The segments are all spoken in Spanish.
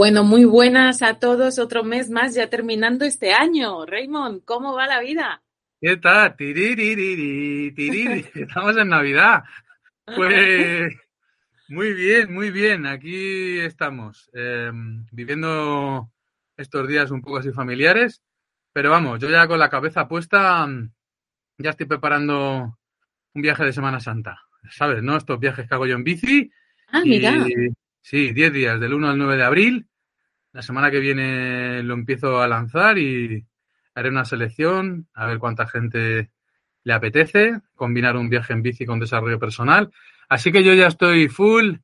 Bueno, muy buenas a todos. Otro mes más ya terminando este año. Raymond, ¿cómo va la vida? ¿Qué tal? Tiririri, tiriri. Estamos en Navidad. Pues muy bien, muy bien. Aquí estamos, eh, viviendo estos días un poco así familiares. Pero vamos, yo ya con la cabeza puesta, ya estoy preparando un viaje de Semana Santa. ¿Sabes, no? Estos viajes que hago yo en bici. Ah, mira. Y, sí, 10 días, del 1 al 9 de abril. La semana que viene lo empiezo a lanzar y haré una selección, a ver cuánta gente le apetece, combinar un viaje en bici con desarrollo personal. Así que yo ya estoy full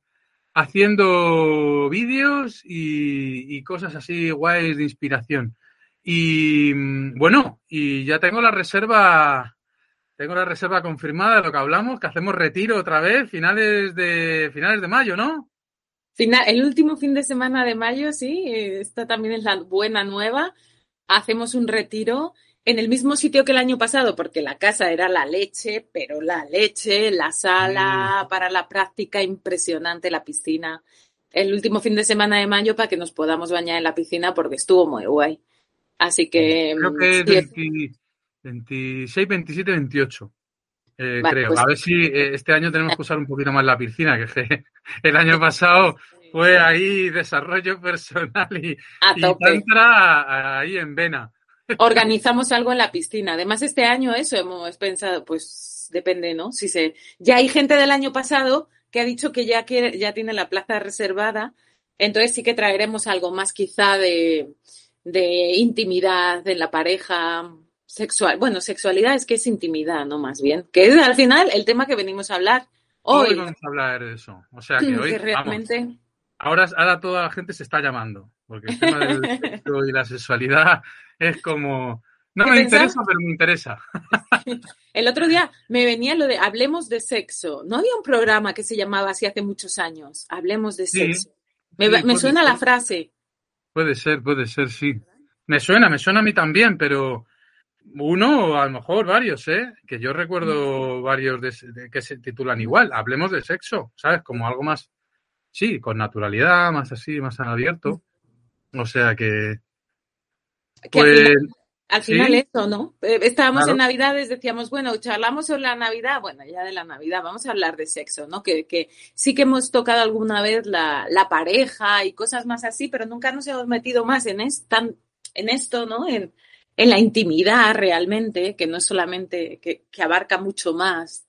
haciendo vídeos y, cosas así guays de inspiración. Y mm, bueno, y ya tengo la reserva, tengo la reserva confirmada de lo que hablamos, que hacemos retiro otra vez, finales de, finales de mayo, ¿no? Final, el último fin de semana de mayo, sí, esta también es la buena nueva. Hacemos un retiro en el mismo sitio que el año pasado, porque la casa era la leche, pero la leche, la sala para la práctica impresionante, la piscina. El último fin de semana de mayo para que nos podamos bañar en la piscina porque estuvo muy guay. Así que. Creo que es 20 26, 27, 28. Eh, Vale, creo. pues- A ver si eh, este año tenemos que usar un poquito más la piscina, que el año pasado fue ahí desarrollo personal y, y tope. tantra ahí en vena. Organizamos algo en la piscina. Además, este año eso hemos pensado, pues depende, ¿no? Si se, ya hay gente del año pasado que ha dicho que ya quiere, ya tiene la plaza reservada. Entonces sí que traeremos algo más quizá de, de intimidad en la pareja sexual. Bueno, sexualidad es que es intimidad, ¿no? Más bien. Que es al final el tema que venimos a hablar Hoy hoy. vamos a hablar de eso. O sea que hoy, Que vamos, realmente. ahora, ahora toda la gente se está llamando, porque el tema del sexo y la sexualidad es como, no ¿Qué me pensás? interesa, pero me interesa. El otro día me venía lo de Hablemos de sexo. No había un programa que se llamaba así hace muchos años. Hablemos de Sí, sexo. Me, sí, me suena la frase. Puede ser, puede ser, sí. Me suena, me suena a mí también, pero uno o a lo mejor varios, ¿eh? Que yo recuerdo varios de, de- que se titulan igual. Hablemos de sexo, ¿sabes? Como algo más, sí, con naturalidad, más así, más abierto. O sea que, Que al pues, final, al sí. final eso, ¿no? Eh, Estábamos Claro. en Navidades, decíamos, bueno, charlamos sobre la Navidad. Bueno, ya de la Navidad, vamos a hablar de sexo, ¿no? Que, que sí que hemos tocado alguna vez la, la pareja y cosas más así, pero nunca nos hemos metido más en, es- tan- en esto, ¿no? En, en la intimidad realmente, que no es solamente, que, que abarca mucho más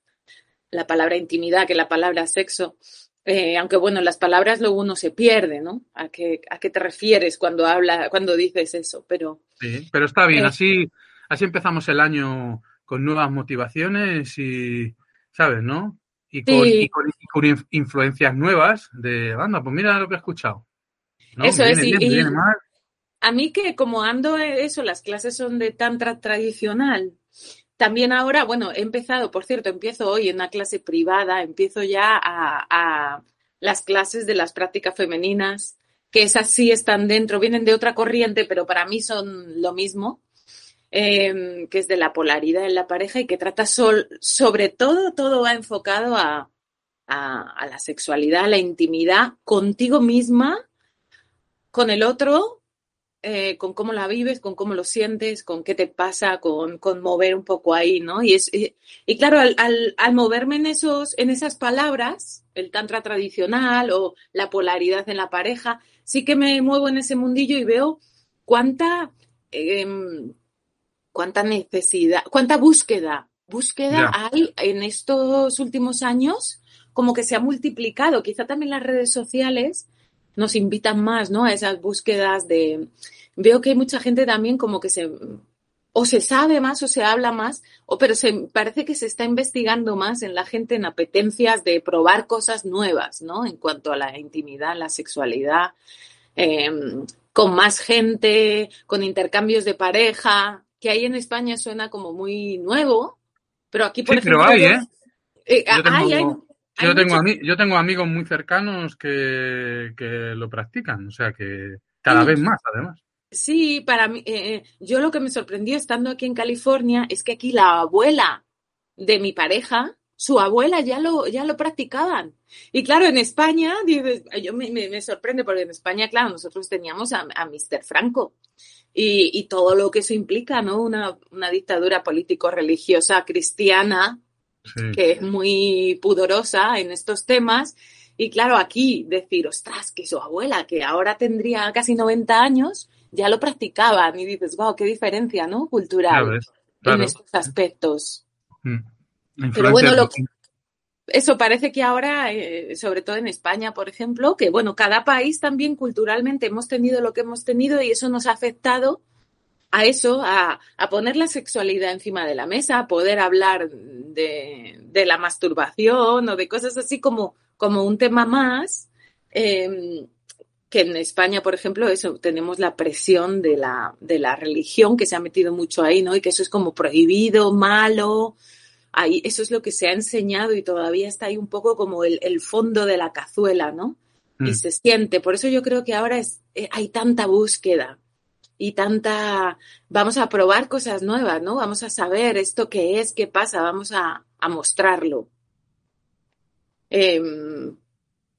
la palabra intimidad que la palabra sexo. Eh, aunque bueno, las palabras luego uno se pierde, ¿no? ¿A qué, a qué te refieres cuando habla, cuando dices eso? Pero sí, pero está bien, Eh. así, así empezamos el año con nuevas motivaciones y, ¿sabes, no? Y con, Sí. y con, y con inf- influencias nuevas de, anda, pues mira lo que he escuchado. ¿no? Eso es, y- bien, y- viene mal. A mí que como ando eh, eso, las clases son de tantra tradicional. También ahora, bueno, he empezado, por cierto, empiezo hoy en una clase privada, empiezo ya a, las clases de las prácticas femeninas, que esas sí están dentro, vienen de otra corriente, pero para mí son lo mismo, eh, que es de la polaridad en la pareja y que trata sobre todo, todo va enfocado a, a, a la sexualidad, a la intimidad contigo misma, con el otro eh, con cómo la vives, con cómo lo sientes, con qué te pasa, con, con mover un poco ahí, ¿no? Y, es, y, y claro, al, al, al, moverme en, esos, en esas palabras, el tantra tradicional o la polaridad en la pareja, sí que me muevo en ese mundillo y veo cuánta, eh, cuánta necesidad, cuánta búsqueda, búsqueda hay en estos últimos años, como que se ha multiplicado. Quizá también las redes sociales nos invitan más, ¿no? A esas búsquedas de... Veo que hay mucha gente también como que se... O se sabe más o se habla más, o pero se parece que se está investigando más en la gente en apetencias de probar cosas nuevas, ¿no? En cuanto a la intimidad, la sexualidad, eh, con más gente, con intercambios de pareja, que ahí en España suena como muy nuevo, pero aquí, por Sí, ejemplo... pero hay, ¿eh? eh, tengo- hay, hay- Yo tengo, ami- yo tengo amigos muy cercanos que, que lo practican, o sea que cada vez más, además. Sí, para mí, eh, eh, yo lo que me sorprendió estando aquí en California es que aquí la abuela de mi pareja su abuela ya lo, ya lo practicaban. Y claro, en España, yo me, me, sorprende porque en España, claro, nosotros teníamos a, a Mr. Franco y, y, todo lo que eso implica, ¿no? Una, una dictadura político-religiosa cristiana que es muy pudorosa en estos temas. Y claro, aquí decir, ostras, que su abuela, que ahora tendría casi 90 años, ya lo practicaban. Y dices, wow, qué diferencia, ¿no? Cultural en estos aspectos. Mm. Pero bueno, lo eso parece que ahora, eh, sobre todo en España, por ejemplo, que bueno, cada país también culturalmente hemos tenido lo que hemos tenido y eso nos ha afectado a eso, a, poner la sexualidad encima de la mesa, a poder hablar de, la masturbación o de cosas así como, como un tema más. Em, que en España, por ejemplo, eso, tenemos la presión de la, de la religión que se ha metido mucho ahí, ¿no? Y que eso es como prohibido, malo, ahí, eso es lo que se ha enseñado y todavía está ahí un poco como el, fondo de la cazuela, ¿no? Y mm. se siente. Por eso yo creo que ahora es, eh, hay tanta búsqueda y tanta, vamos a probar cosas nuevas, ¿no? Vamos a saber esto qué es, qué pasa, vamos a, mostrarlo. Em,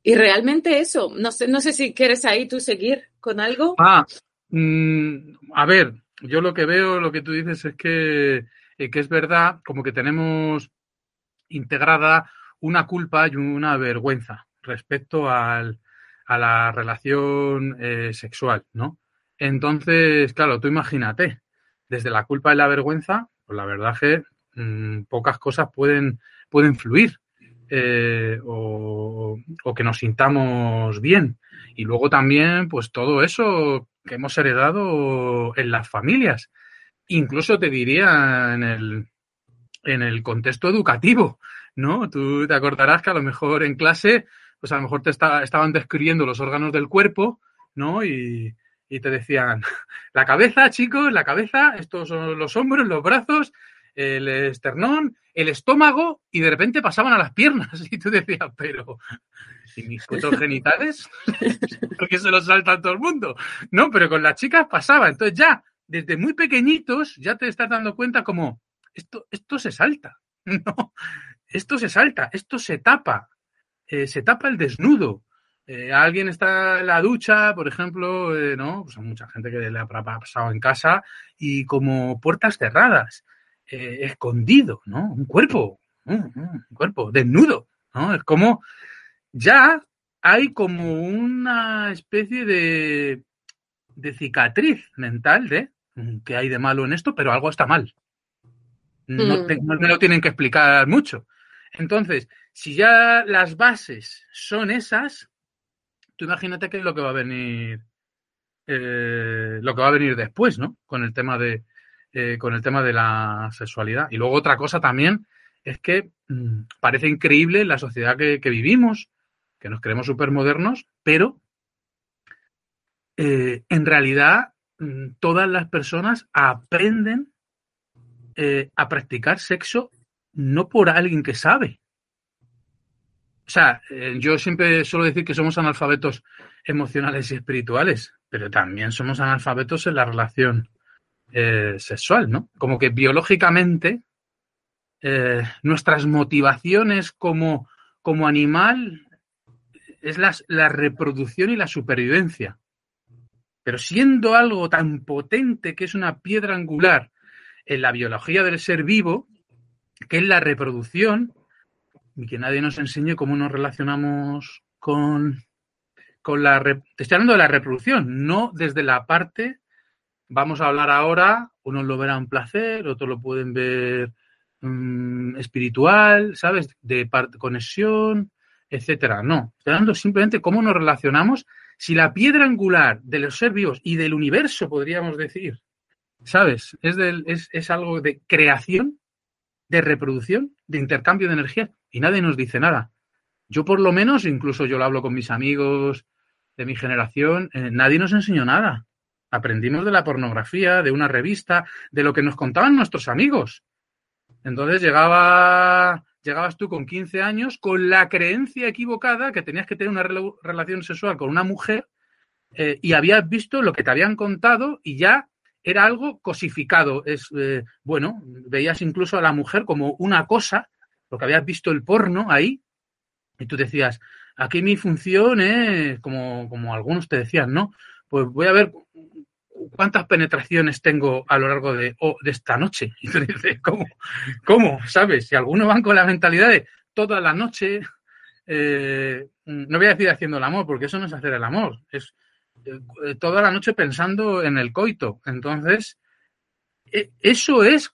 y realmente eso, no sé, no sé si quieres ahí tú seguir con algo. Ah, mm, a ver, yo lo que veo, lo que tú dices es que eh, que es verdad como que tenemos integrada una culpa y una vergüenza respecto al, a la relación eh, sexual, ¿no? Entonces, claro, tú imagínate, desde la culpa y la vergüenza, pues la verdad es que mm, pocas cosas pueden, pueden fluir eh, o, que nos sintamos bien. Y luego también, pues todo eso que hemos heredado en las familias incluso te diría en el, en el contexto educativo, ¿no? Tú te acordarás que a lo mejor en clase, pues a lo mejor te estaban describiendo los órganos del cuerpo, ¿no? Y, y te decían, la cabeza, chicos, la cabeza, estos son los hombros, los brazos, el esternón, el estómago, y de repente pasaban a las piernas. Y tú decías, pero, ¿y mis fotos genitales? ¿Por qué se los salta todo el mundo? No, pero con las chicas pasaba. Entonces ya, desde muy pequeñitos ya te estás dando cuenta como esto, esto se salta, ¿no? Esto se salta, esto se tapa, eh, se tapa el desnudo. Eh, alguien está en la ducha, por ejemplo, eh, ¿no? Pues hay mucha gente que le ha pasado en casa y como puertas cerradas, escondido, ¿no? Un cuerpo, un cuerpo desnudo, ¿no? Es como ya hay como una especie de, de cicatriz mental de Mm, ¿qué hay de malo en esto? Pero algo está mal. No, mm. me lo tienen que explicar mucho. Entonces, si ya las bases son esas, tú imagínate qué es lo que va a venir, eh, lo que va a venir después, ¿no? Con el tema de, eh, con el tema de la sexualidad. Y luego otra cosa también es que mm, parece increíble la sociedad que, vivimos, que nos creemos súper modernos, pero eh, en realidad Mm, todas las personas aprenden a practicar sexo no por alguien que sabe. O sea, eh, yo siempre suelo decir que somos analfabetos emocionales y espirituales, pero también somos analfabetos en la relación eh, sexual, ¿no? Como que biológicamente nuestras motivaciones como, como animal es la reproducción y la supervivencia. Pero siendo algo tan potente que es una piedra angular en la biología del ser vivo, que es la reproducción, y que nadie nos enseñe cómo nos relacionamos con, con la... Te estoy hablando de la reproducción, no desde la parte, vamos a hablar ahora, unos lo verán placer, otros lo pueden ver mm, espiritual, ¿sabes? De conexión, etcétera. No, estoy hablando simplemente cómo nos relacionamos si la piedra angular de los ser vivos y del universo, podríamos decir, ¿sabes? Es, del, es, es algo de creación, de reproducción, de intercambio de energía, y nadie nos dice nada. Yo por lo menos, incluso yo lo hablo con mis amigos de mi generación, eh, nadie nos enseñó nada. Aprendimos de la pornografía, de una revista, de lo que nos contaban nuestros amigos. Entonces llegaba llegabas tú con 15 años con la creencia equivocada que tenías que tener una relación sexual con una mujer eh, y habías visto lo que te habían contado y ya era algo cosificado. Es, eh, bueno, veías incluso a la mujer como una cosa porque habías visto el porno ahí y tú decías, aquí mi función es, como, como algunos te decían, ¿no? Pues voy a ver cuántas penetraciones tengo a lo largo de, de esta noche. Y tú dices, ¿cómo? ¿Cómo? ¿Sabes? Si algunos van con la mentalidad de toda la noche, eh, no voy a decir haciendo el amor, porque eso no es hacer el amor, es toda la noche pensando en el coito. Entonces, e, eso es,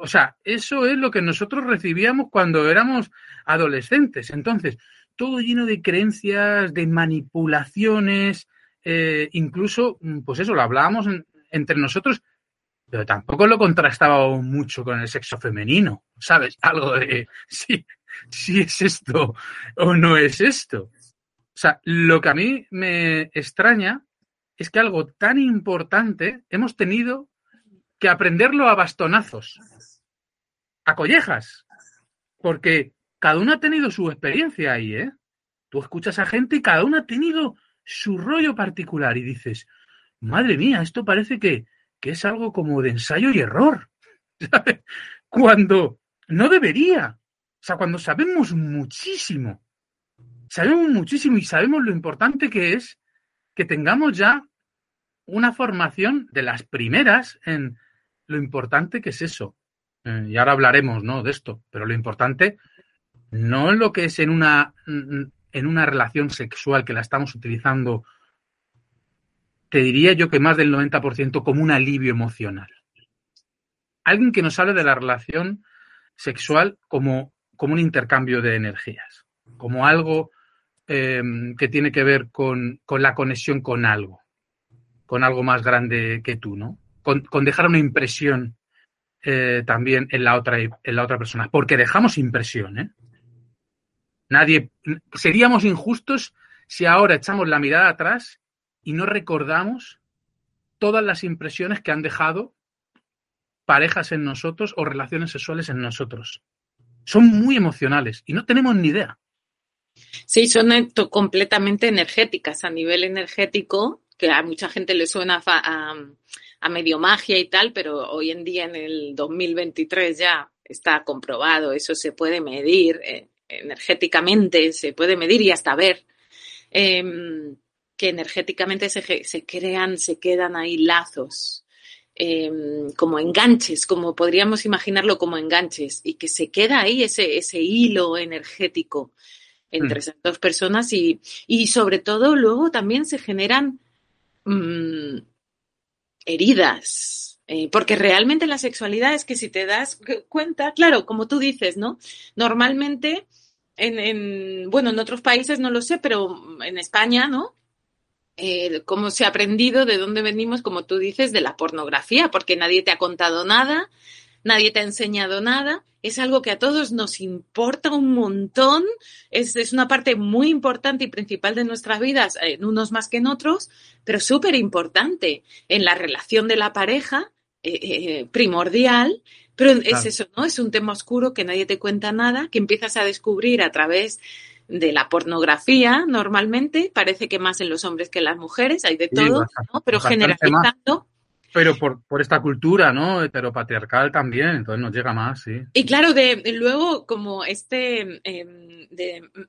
o sea, eso es lo que nosotros recibíamos cuando éramos adolescentes. Entonces, todo lleno de creencias, de manipulaciones, eh, incluso, mm, pues eso, lo hablábamos entre nosotros, pero tampoco lo contrastábamos mucho con el sexo femenino, ¿sabes? Algo de sí, sí es esto o no es esto. O sea, lo que a mí me extraña es que algo tan importante hemos tenido que aprenderlo a bastonazos, a collejas, porque cada uno ha tenido su experiencia ahí, ¿eh? Tú escuchas a gente y cada uno ha tenido su rollo particular y dices, madre mía, esto parece que, que es algo como de ensayo y error, ¿sabes? Cuando no debería, o sea, cuando sabemos muchísimo, sabemos muchísimo y sabemos lo importante que es que tengamos ya una formación de las primeras en lo importante que es eso. Eh, y ahora hablaremos, ¿no? De esto, pero lo importante no es lo que es en una en una relación sexual que la estamos utilizando, te diría yo que más del 90% como un alivio emocional. Alguien que nos hable de la relación sexual como, como un intercambio de energías, como algo em, que tiene que ver con, la conexión con algo, con algo más grande que tú, ¿no? Con, dejar una impresión eh, también en la, otra, en la otra persona, porque dejamos impresión, ¿eh? Nadie, seríamos injustos si ahora echamos la mirada atrás y no recordamos todas las impresiones que han dejado parejas en nosotros o relaciones sexuales en nosotros. Son muy emocionales y no tenemos ni idea. Sí, son completamente energéticas a nivel energético, que a mucha gente le suena a, medio magia y tal, pero hoy en día en el 2023 ya está comprobado, eso se puede medir. Eh, energéticamente se puede medir y hasta ver em, que energéticamente se, crean, se quedan ahí lazos, em, como enganches, como podríamos imaginarlo como enganches, y que se queda ahí ese hilo energético entre mm. esas dos personas y, sobre todo luego también se generan mm, heridas, eh, porque realmente la sexualidad es que si te das cuenta, claro, como tú dices, ¿no? Normalmente, en, bueno, en otros países no lo sé, pero en España, ¿no? Eh, como se ha aprendido de dónde venimos, como tú dices, de la pornografía, porque nadie te ha contado nada, nadie te ha enseñado nada, es algo que a todos nos importa un montón, es, es una parte muy importante y principal de nuestras vidas, en unos más que en otros, pero súper importante en la relación de la pareja, eh, eh, primordial, pero es eso, ¿no? Es un tema oscuro que nadie te cuenta nada, que empiezas a descubrir a través de la pornografía normalmente, parece que más en los hombres que en las mujeres, hay de todo, ¿no? Pero generalizando, pero por, por esta cultura, ¿no? Heteropatriarcal también, entonces nos llega más, sí. Y claro, de, luego, como este, em,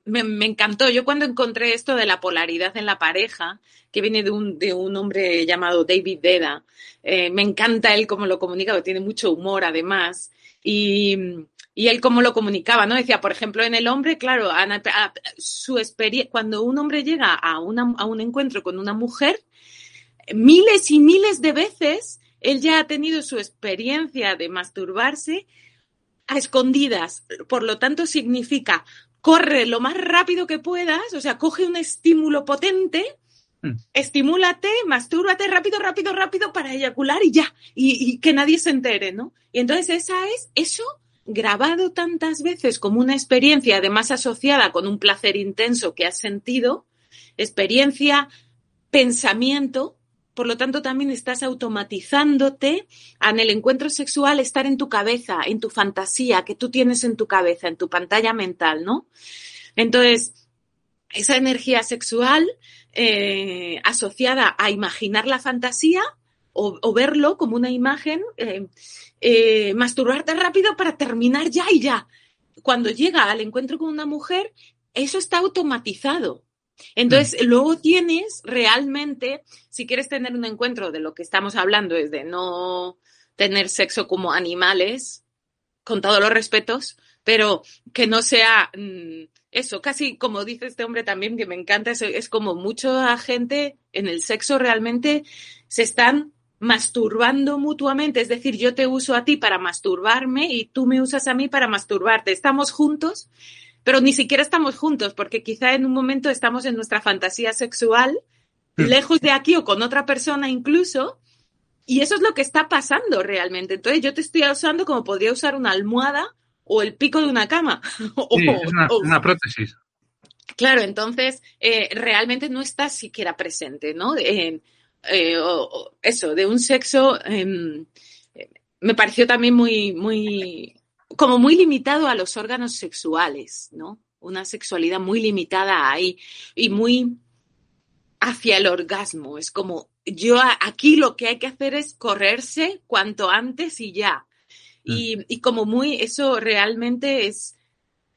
me, encantó, yo cuando encontré esto de la polaridad en la pareja, que viene de un, de un hombre llamado David Deda, eh, me encanta él cómo lo comunica, porque tiene mucho humor además, y, y él cómo lo comunicaba, ¿no? Decía, por ejemplo, en el hombre, claro, su experiencia, cuando un hombre llega a, una, a un encuentro con una mujer, miles y miles de veces él ya ha tenido su experiencia de masturbarse a escondidas. Por lo tanto, significa corre lo más rápido que puedas, o sea, coge un estímulo potente, mm. estimúlate, mastúrbate rápido, rápido, rápido para eyacular y ya, y, y, que nadie se entere, ¿no? Y entonces esa es, eso grabado tantas veces como una experiencia, además asociada con un placer intenso que has sentido, experiencia, pensamiento, por lo tanto también estás automatizándote en el encuentro sexual estar en tu cabeza, en tu fantasía que tú tienes en tu cabeza, en tu pantalla mental, ¿no? Entonces, esa energía sexual eh, asociada a imaginar la fantasía o, verlo como una imagen, eh, eh, masturbarte rápido para terminar ya y ya. cuando llega al encuentro con una mujer, eso está automatizado. Entonces, luego tienes realmente, si quieres tener un encuentro de lo que estamos hablando, es de no tener sexo como animales, con todos los respetos, pero que no sea mm, eso, casi como dice este hombre también, que me encanta, es, es como mucha gente en el sexo realmente se están masturbando mutuamente, es decir, yo te uso a ti para masturbarme y tú me usas a mí para masturbarte. Estamos juntos, pero ni siquiera estamos juntos, porque quizá en un momento estamos en nuestra fantasía sexual, hmm. lejos de aquí o con otra persona incluso, y eso es lo que está pasando realmente. Entonces yo te estoy usando como podría usar una almohada o el pico de una cama. Sí, es una, prótesis. Claro, entonces eh, realmente no estás siquiera presente, ¿no? Eh, eso, de un sexo, em, me pareció también muy, muy, como muy limitado a los órganos sexuales, ¿no? Una sexualidad muy limitada ahí y muy hacia el orgasmo. Es como, yo aquí lo que hay que hacer es correrse cuanto antes y ya. Mm. Y, y como muy, eso realmente es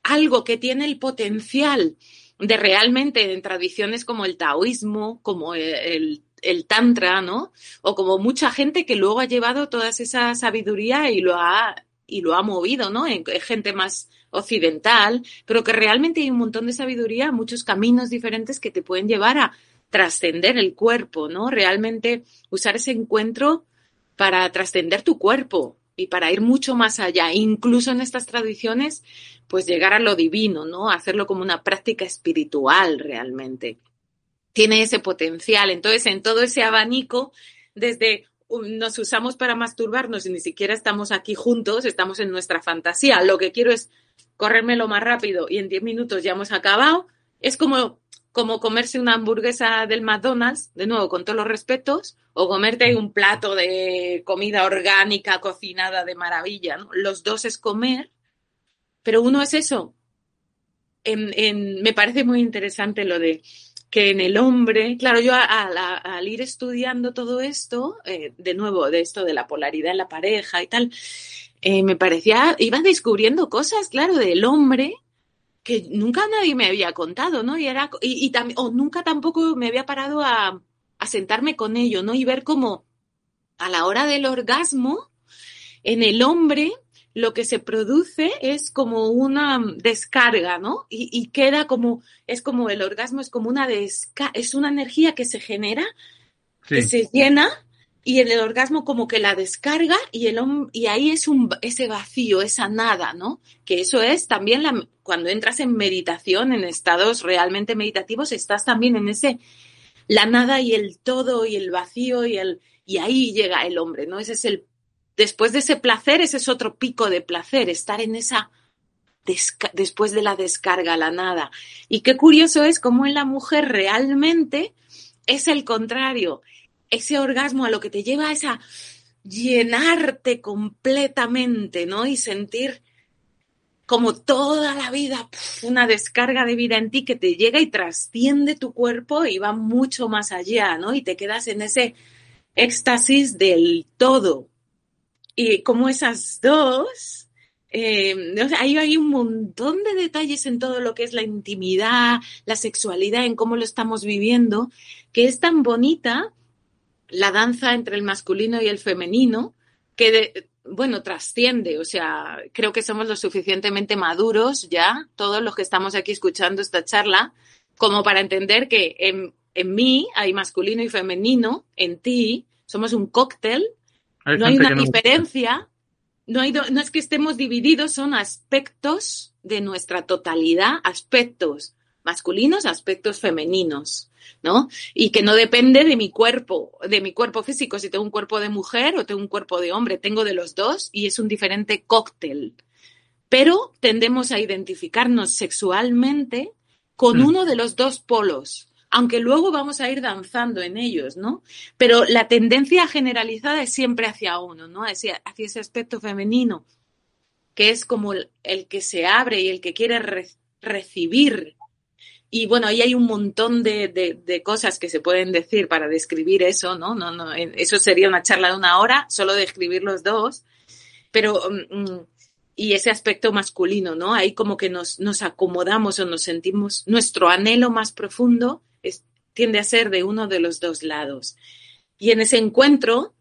algo que tiene el potencial de realmente en tradiciones como el taoísmo, como el, el, tantra, ¿no? O como mucha gente que luego ha llevado toda esa sabiduría y lo ha, y lo ha movido, ¿no? En, gente más occidental, pero que realmente hay un montón de sabiduría, muchos caminos diferentes que te pueden llevar a trascender el cuerpo, ¿no? Realmente usar ese encuentro para trascender tu cuerpo y para ir mucho más allá, incluso en estas tradiciones, pues llegar a lo divino, ¿no? Hacerlo como una práctica espiritual realmente. Tiene ese potencial. Entonces, en todo ese abanico, desde nos usamos para masturbarnos y ni siquiera estamos aquí juntos, estamos en nuestra fantasía. Lo que quiero es correrme lo más rápido y en 10 minutos ya hemos acabado. Es como como comerse una hamburguesa del McDonald's, de nuevo, con todos los respetos, o comerte un plato de comida orgánica cocinada de maravilla. ¿no? Los dos es comer, pero uno es eso. En, me parece muy interesante lo de que en el hombre, claro, yo al, ir estudiando todo esto, eh, de nuevo, de esto de la polaridad en la pareja y tal, eh, me parecía, iba descubriendo cosas, claro, del hombre que nunca nadie me había contado, ¿no? Y era, y, también, o nunca tampoco me había parado a, a sentarme con ello, ¿no? Y ver cómo a la hora del orgasmo, en el hombre, lo que se produce es como una descarga, ¿no? Y, queda como, es como el orgasmo, es como una descarga, es una energía que se genera, que se llena y el orgasmo como que la descarga y, el, y ahí es un, ese vacío, esa nada, ¿no? Que eso es también la, cuando entras en meditación, en estados realmente meditativos, estás también en ese, la nada y el todo y el vacío y el, y ahí llega el hombre, ¿no? Ese es el, después de ese placer, ese es otro pico de placer, estar en esa, después de la descarga, la nada. Y qué curioso es cómo en la mujer realmente es el contrario ese orgasmo a lo que te lleva es a llenarte completamente, ¿no? Y sentir como toda la vida una descarga de vida en ti que te llega y trasciende tu cuerpo y va mucho más allá, ¿no? Y te quedas en ese éxtasis del todo. Y como esas dos, eh, hay un montón de detalles en todo lo que es la intimidad, la sexualidad, en cómo lo estamos viviendo, que es tan bonita la danza entre el masculino y el femenino, que, bueno, trasciende, o sea, creo que somos lo suficientemente maduros ya, todos los que estamos aquí escuchando esta charla, como para entender que en, en mí hay masculino y femenino, en ti somos un cóctel, no hay una diferencia, no, hay, no es que estemos divididos, son aspectos de nuestra totalidad, aspectos masculinos, aspectos femeninos. ¿no? Y que no depende de mi cuerpo, de mi cuerpo físico, si tengo un cuerpo de mujer o tengo un cuerpo de hombre, tengo de los dos y es un diferente cóctel. Pero tendemos a identificarnos sexualmente con mm. uno de los dos polos, aunque luego vamos a ir danzando en ellos, ¿no? Pero la tendencia generalizada es siempre hacia uno, ¿no? Hacia, hacia ese aspecto femenino, que es como el, que se abre y el que quiere recibir y bueno, ahí hay un montón de, de, cosas que se pueden decir para describir eso, ¿no? No, no, eso sería una charla de una hora, solo de escribir los dos. Pero, mm, mm, y ese aspecto masculino, ¿no? Ahí como que nos, nos acomodamos o nos sentimos, nuestro anhelo más profundo tiende a ser de uno de los dos lados. Y en ese encuentro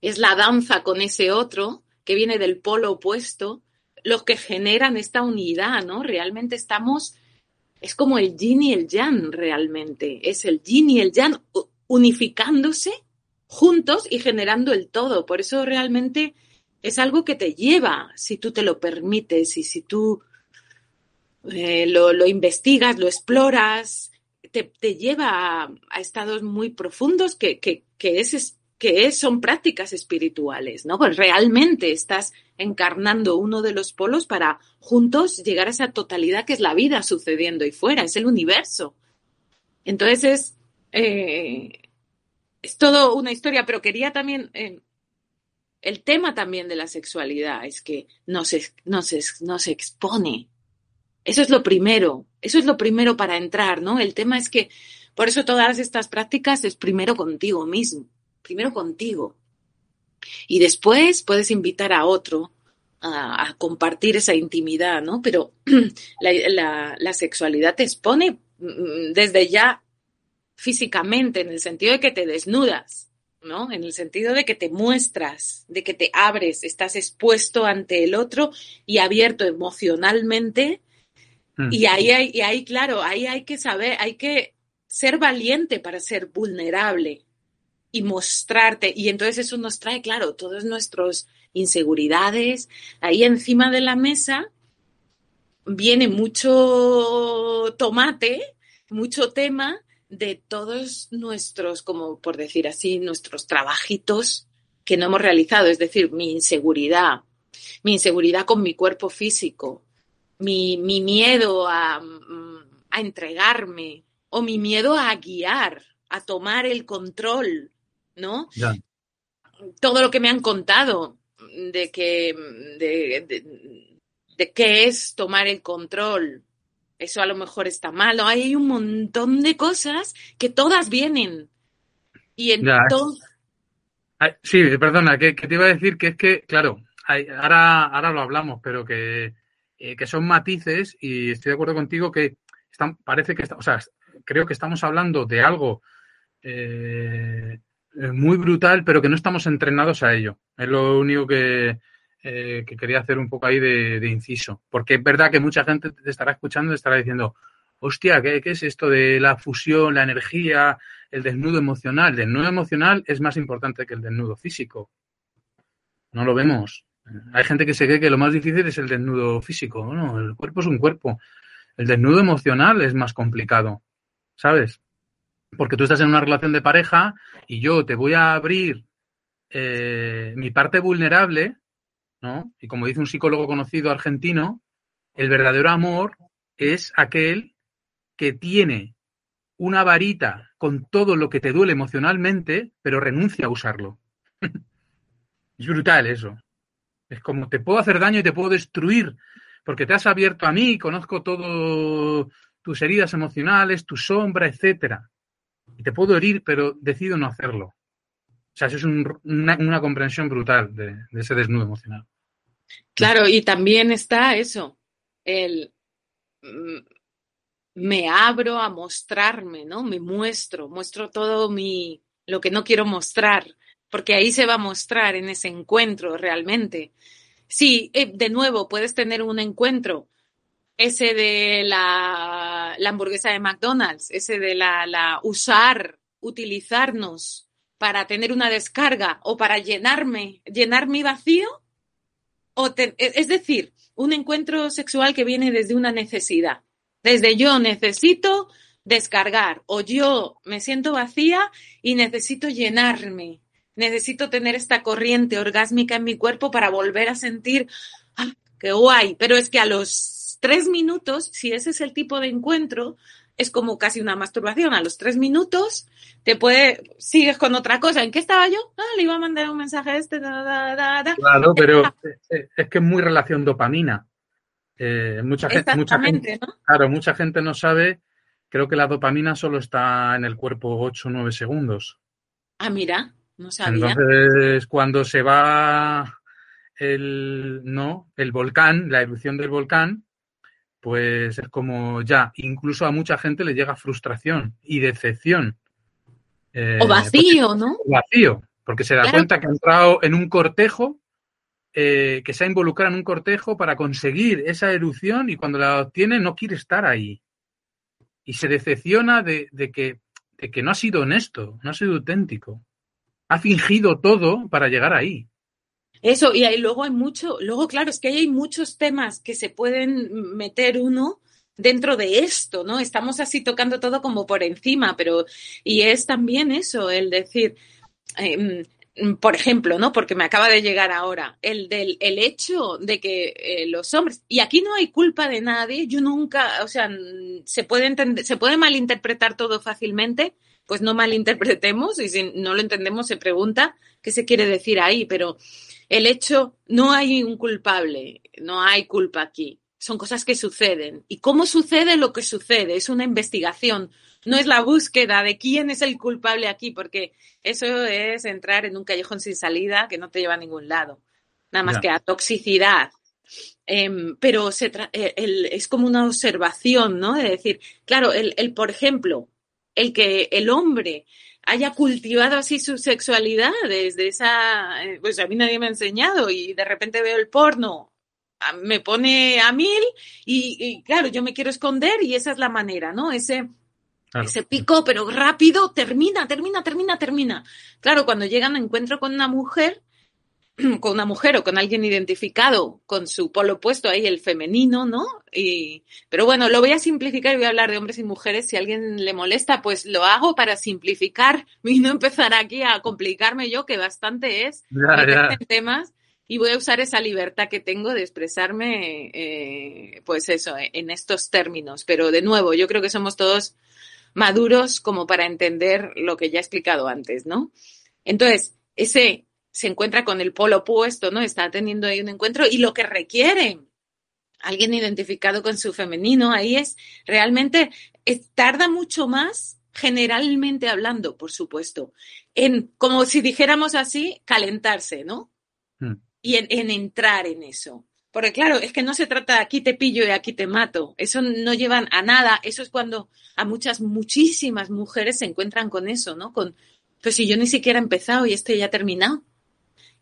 es la danza con ese otro que viene del polo opuesto, lo que generan esta unidad, ¿no? Realmente estamos, es como el yin y el yang realmente, es el yin y el yang unificándose juntos y generando el todo. Por eso realmente es algo que te lleva, si tú te lo permites y si tú eh, lo, investigas, lo exploras, te, lleva a, estados muy profundos que, que, que, es, que son prácticas espirituales, ¿no? Pues realmente estás encarnando uno de los polos para juntos llegar a esa totalidad que es la vida sucediendo y fuera, es el universo. Entonces es, eh, es todo una historia, pero quería también eh, el tema también de la sexualidad es que no se, no se expone. Eso es lo primero, eso es lo primero para entrar, ¿no? El tema es que, por eso todas estas prácticas es primero contigo mismo, primero contigo. Y después puedes invitar a otro a, compartir esa intimidad, ¿no? Pero la, la sexualidad te expone mm, desde ya físicamente, en el sentido de que te desnudas, ¿no? En el sentido de que te muestras, de que te abres, estás expuesto ante el otro y abierto emocionalmente. Mm. Y ahí hay, y ahí, claro, ahí hay que saber, hay que ser valiente para ser vulnerable y mostrarte. Y entonces eso nos trae, claro, todas nuestras inseguridades. Ahí encima de la mesa viene mucho tomate, mucho tema de todos nuestros, como por decir así, nuestros trabajitos que no hemos realizado, es decir, mi inseguridad, mi inseguridad con mi cuerpo físico, mi, mi miedo a, a entregarme o mi miedo a guiar, a tomar el control, ¿no? Todo lo que me han contado de que de, de qué es tomar el control, eso a lo mejor está mal. Hay un montón de cosas que todas vienen. Y entonces... Sí, perdona, que, te iba a decir que es que, claro, ahora, ahora lo hablamos, pero que, eh, que son matices y estoy de acuerdo contigo que están, parece que, está, o sea, creo que estamos hablando de algo eh, muy brutal, pero que no estamos entrenados a ello. Es lo único que, eh, que quería hacer un poco ahí de, inciso. Porque es verdad que mucha gente te estará escuchando y estará diciendo, hostia, ¿qué, es esto de la fusión, la energía, el desnudo emocional? El desnudo emocional es más importante que el desnudo físico. No lo vemos. Hay gente que se cree que lo más difícil es el desnudo físico. No, el cuerpo es un cuerpo. El desnudo emocional es más complicado, ¿sabes? Porque tú estás en una relación de pareja y yo te voy a abrir eh, mi parte vulnerable y como dice un psicólogo conocido argentino, el verdadero amor es aquel que tiene una varita con todo lo que te duele emocionalmente, pero renuncia a usarlo. es brutal eso. Es como te puedo hacer daño y te puedo destruir, porque te has abierto a mí, conozco todo tus heridas emocionales, tu sombra, etcétera. Y te puedo herir, pero decido no hacerlo. O sea, eso es una, comprensión brutal de ese desnudo emocional. Claro, y también está eso, el mm, me abro a mostrarme, ¿no? Me muestro, muestro todo mi lo que no quiero mostrar, porque ahí se va a mostrar en ese encuentro realmente. Sí, eh, de nuevo, puedes tener un encuentro, ese de la, hamburguesa de McDonald's, ese de la, la usar, utilizarnos para tener una descarga o para llenarme, llenar mi vacío e, es decir, un encuentro sexual que viene desde una necesidad, desde yo necesito descargar o yo me siento vacía y necesito llenarme, necesito tener esta corriente orgásmica en mi cuerpo para volver a sentir, ah, qué guay, pero es que a los tres minutos, si ese es el tipo de encuentro, es como casi una masturbación. A los tres minutos te puede, sigues con otra cosa. ¿En qué estaba yo? Ah, le iba a mandar un mensaje a este. claro, pero es que es muy relación dopamina. Eh, mucha, gente, mucha gente, ¿no? Claro, mucha gente no sabe. Creo que la dopamina solo está en el cuerpo 8 o 9 segundos. Ah, mira, no sabía. Entonces, cuando se va el, no, el volcán, la erupción del volcán, pues es como ya, incluso a mucha gente le llega frustración y decepción. Eh, o vacío, ¿no? Vacío, porque se da cuenta que ha entrado en un cortejo, eh, que se ha involucrado en un cortejo para conseguir esa erupción y cuando la obtiene no quiere estar ahí. Y se decepciona de, que, de que no ha sido honesto, no ha sido auténtico. Ha fingido todo para llegar ahí. Eso, y ahí luego hay mucho, luego claro, es que hay muchos temas que se pueden meter uno dentro de esto, ¿no? Estamos así tocando todo como por encima, pero, y es también eso, el decir, em, por ejemplo, ¿no? Porque me acaba de llegar ahora, el del el hecho de que eh, los hombres, y aquí no hay culpa de nadie, yo nunca, o sea, se puede entender, se puede malinterpretar todo fácilmente, pues no malinterpretemos, y si no lo entendemos se pregunta qué se quiere decir ahí, pero el hecho, no hay un culpable, no hay culpa aquí. Son cosas que suceden. ¿Y cómo sucede lo que sucede? Es una investigación, no es la búsqueda de quién es el culpable aquí, porque eso es entrar en un callejón sin salida que no te lleva a ningún lado, nada más que a toxicidad. Em, pero se eh, es como una observación, ¿no? De decir, claro, el, el, por ejemplo, el que el hombre haya cultivado así su sexualidad desde esa, eh, pues a mí nadie me ha enseñado y de repente veo el porno, me pone a mil y, claro, yo me quiero esconder y esa es la manera, ¿no? Ese, ese pico, pero rápido, termina, termina, termina, termina. Claro, cuando llegan a encuentro con una mujer, con una mujer o con alguien identificado con su polo opuesto ahí, el femenino, ¿no? Y, pero bueno, lo voy a simplificar y voy a hablar de hombres y mujeres. Si a alguien le molesta, pues lo hago para simplificar y no empezar aquí a complicarme yo, que bastante es en temas. Y voy a usar esa libertad que tengo de expresarme, eh, pues eso, en estos términos. Pero de nuevo, yo creo que somos todos maduros como para entender lo que ya he explicado antes, ¿no? Entonces, ese se encuentra con el polo opuesto, ¿no? Está teniendo ahí un encuentro y lo que requiere alguien identificado con su femenino ahí es realmente tarda mucho más generalmente hablando, por supuesto, en como si dijéramos así, calentarse, ¿no? Hmm. Y en, en, entrar en eso. Porque claro, es que no se trata de aquí te pillo y aquí te mato. Eso no llevan a nada. Eso es cuando a muchas, muchísimas mujeres se encuentran con eso, ¿no? Con, pues si yo ni siquiera he empezado y esto ya ha terminado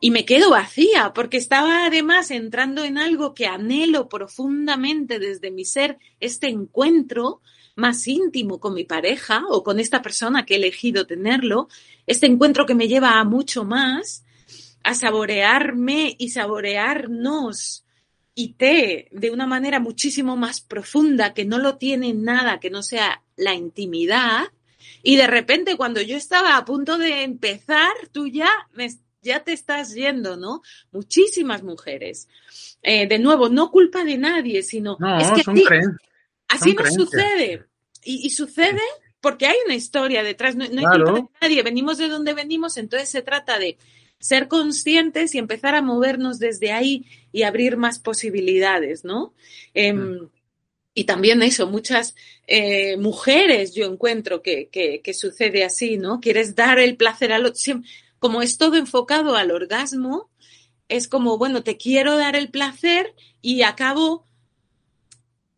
y me quedo vacía porque estaba además entrando en algo que anhelo profundamente desde mi ser, este encuentro más íntimo con mi pareja o con esta persona que he elegido tenerlo, este encuentro que me lleva a mucho más, a saborearme y saborearnos y te de una manera muchísimo más profunda que no lo tiene nada que no sea la intimidad. Y de repente cuando yo estaba a punto de empezar, tú ya me ya te estás yendo, ¿no? Muchísimas mujeres. Eh, de nuevo, no culpa de nadie, sino es que así, no sucede. Y, sucede porque hay una historia detrás, no, hay culpa de nadie, venimos de donde venimos, entonces se trata de ser conscientes y empezar a movernos desde ahí y abrir más posibilidades, ¿no? Em, y también eso, muchas eh, mujeres yo encuentro que, que, que, sucede así, ¿no? Quieres dar el placer al otro como es todo enfocado al orgasmo, es como, bueno, te quiero dar el placer y acabo,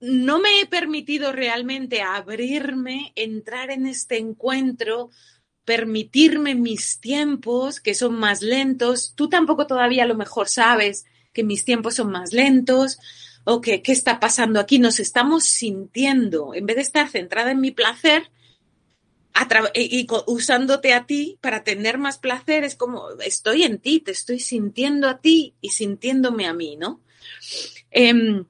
no me he permitido realmente abrirme, entrar en este encuentro, permitirme mis tiempos, que son más lentos. Tú tampoco todavía a lo mejor sabes que mis tiempos son más lentos o que qué está pasando aquí. Nos estamos sintiendo, en vez de estar centrada en mi placer, y, usándote a ti para tener más placer, es como estoy en ti, te estoy sintiendo a ti y sintiéndome a mí, ¿no? Em,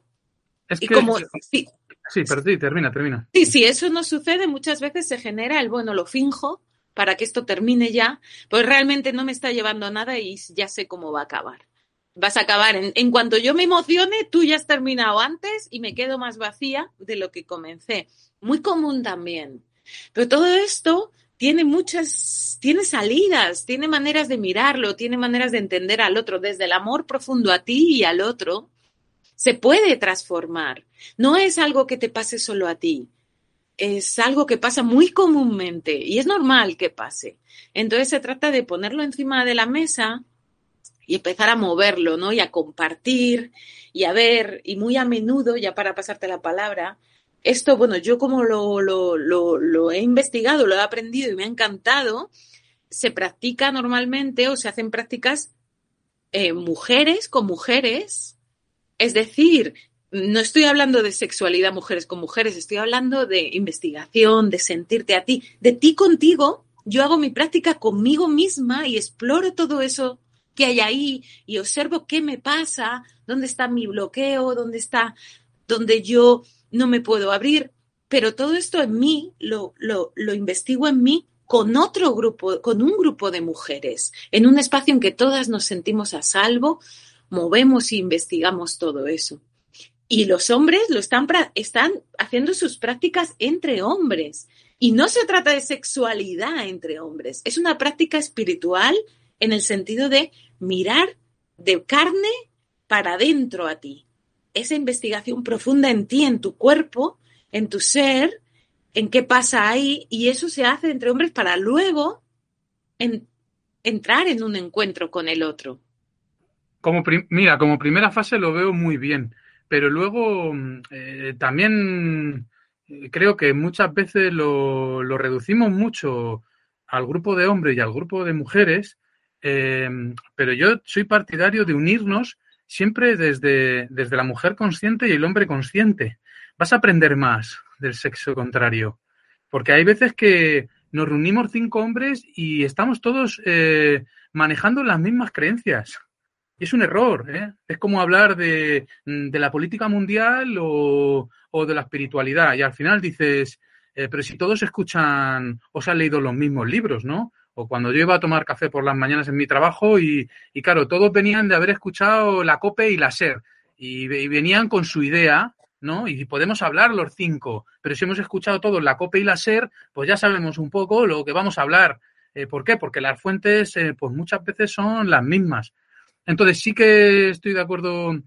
es que, como, sí, sí, pero sí, termina, termina. Sí, sí, eso no sucede, muchas veces se genera el, bueno, lo finjo para que esto termine ya, pues realmente no me está llevando a nada y ya sé cómo va a acabar. Vas a acabar, en, en cuanto yo me emocione, tú ya has terminado antes y me quedo más vacía de lo que comencé. Muy común también. Pero todo esto tiene muchas, tiene salidas, tiene maneras de mirarlo, tiene maneras de entender al otro, desde el amor profundo a ti y al otro, se puede transformar. No es algo que te pase solo a ti, es algo que pasa muy comúnmente y es normal que pase. Entonces se trata de ponerlo encima de la mesa y empezar a moverlo, ¿no? Y a compartir y a ver, y muy a menudo, ya para pasarte la palabra, esto, bueno, yo como lo, lo, he investigado, lo he aprendido y me ha encantado, se practica normalmente o se hacen prácticas eh, mujeres con mujeres, es decir, no estoy hablando de sexualidad mujeres con mujeres, estoy hablando de investigación, de sentirte a ti, de ti contigo. Yo hago mi práctica conmigo misma y exploro todo eso que hay ahí y observo qué me pasa, dónde está mi bloqueo, dónde está, donde yo no me puedo abrir. Pero todo esto en mí lo, lo, investigo en mí con otro grupo, con un grupo de mujeres, en un espacio en que todas nos sentimos a salvo, movemos e investigamos todo eso. Y los hombres lo están, están haciendo sus prácticas entre hombres. Y no se trata de sexualidad entre hombres, es una práctica espiritual en el sentido de mirar de carne para adentro a ti. Esa investigación profunda en ti, en tu cuerpo, en tu ser, en qué pasa ahí, y eso se hace entre hombres para luego entrar en un encuentro con el otro. Como mira, como primera fase lo veo muy bien, pero luego mm, eh, también eh, creo que muchas veces lo, reducimos mucho al grupo de hombres y al grupo de mujeres, eh, pero yo soy partidario de unirnos siempre desde, desde la mujer consciente y el hombre consciente. Vas a aprender más, del sexo contrario. Porque hay veces que nos reunimos cinco hombres y estamos todos eh, manejando las mismas creencias. Es un error, ¿eh? Es como hablar de, de la política mundial o, o, de la espiritualidad. Y al final dices, eh, pero si todos escuchan o se han leído los mismos libros, ¿no? O cuando yo iba a tomar café por las mañanas en mi trabajo y, y claro, todos venían de haber escuchado la COPE y la SER. Y, y venían con su idea ¿no? Y podemos hablar los cinco, pero si hemos escuchado todos la COPE y la SER, pues ya sabemos un poco lo que vamos a hablar. Eh, ¿Por qué? Porque las fuentes, eh, pues muchas veces son las mismas. Entonces sí que estoy de acuerdo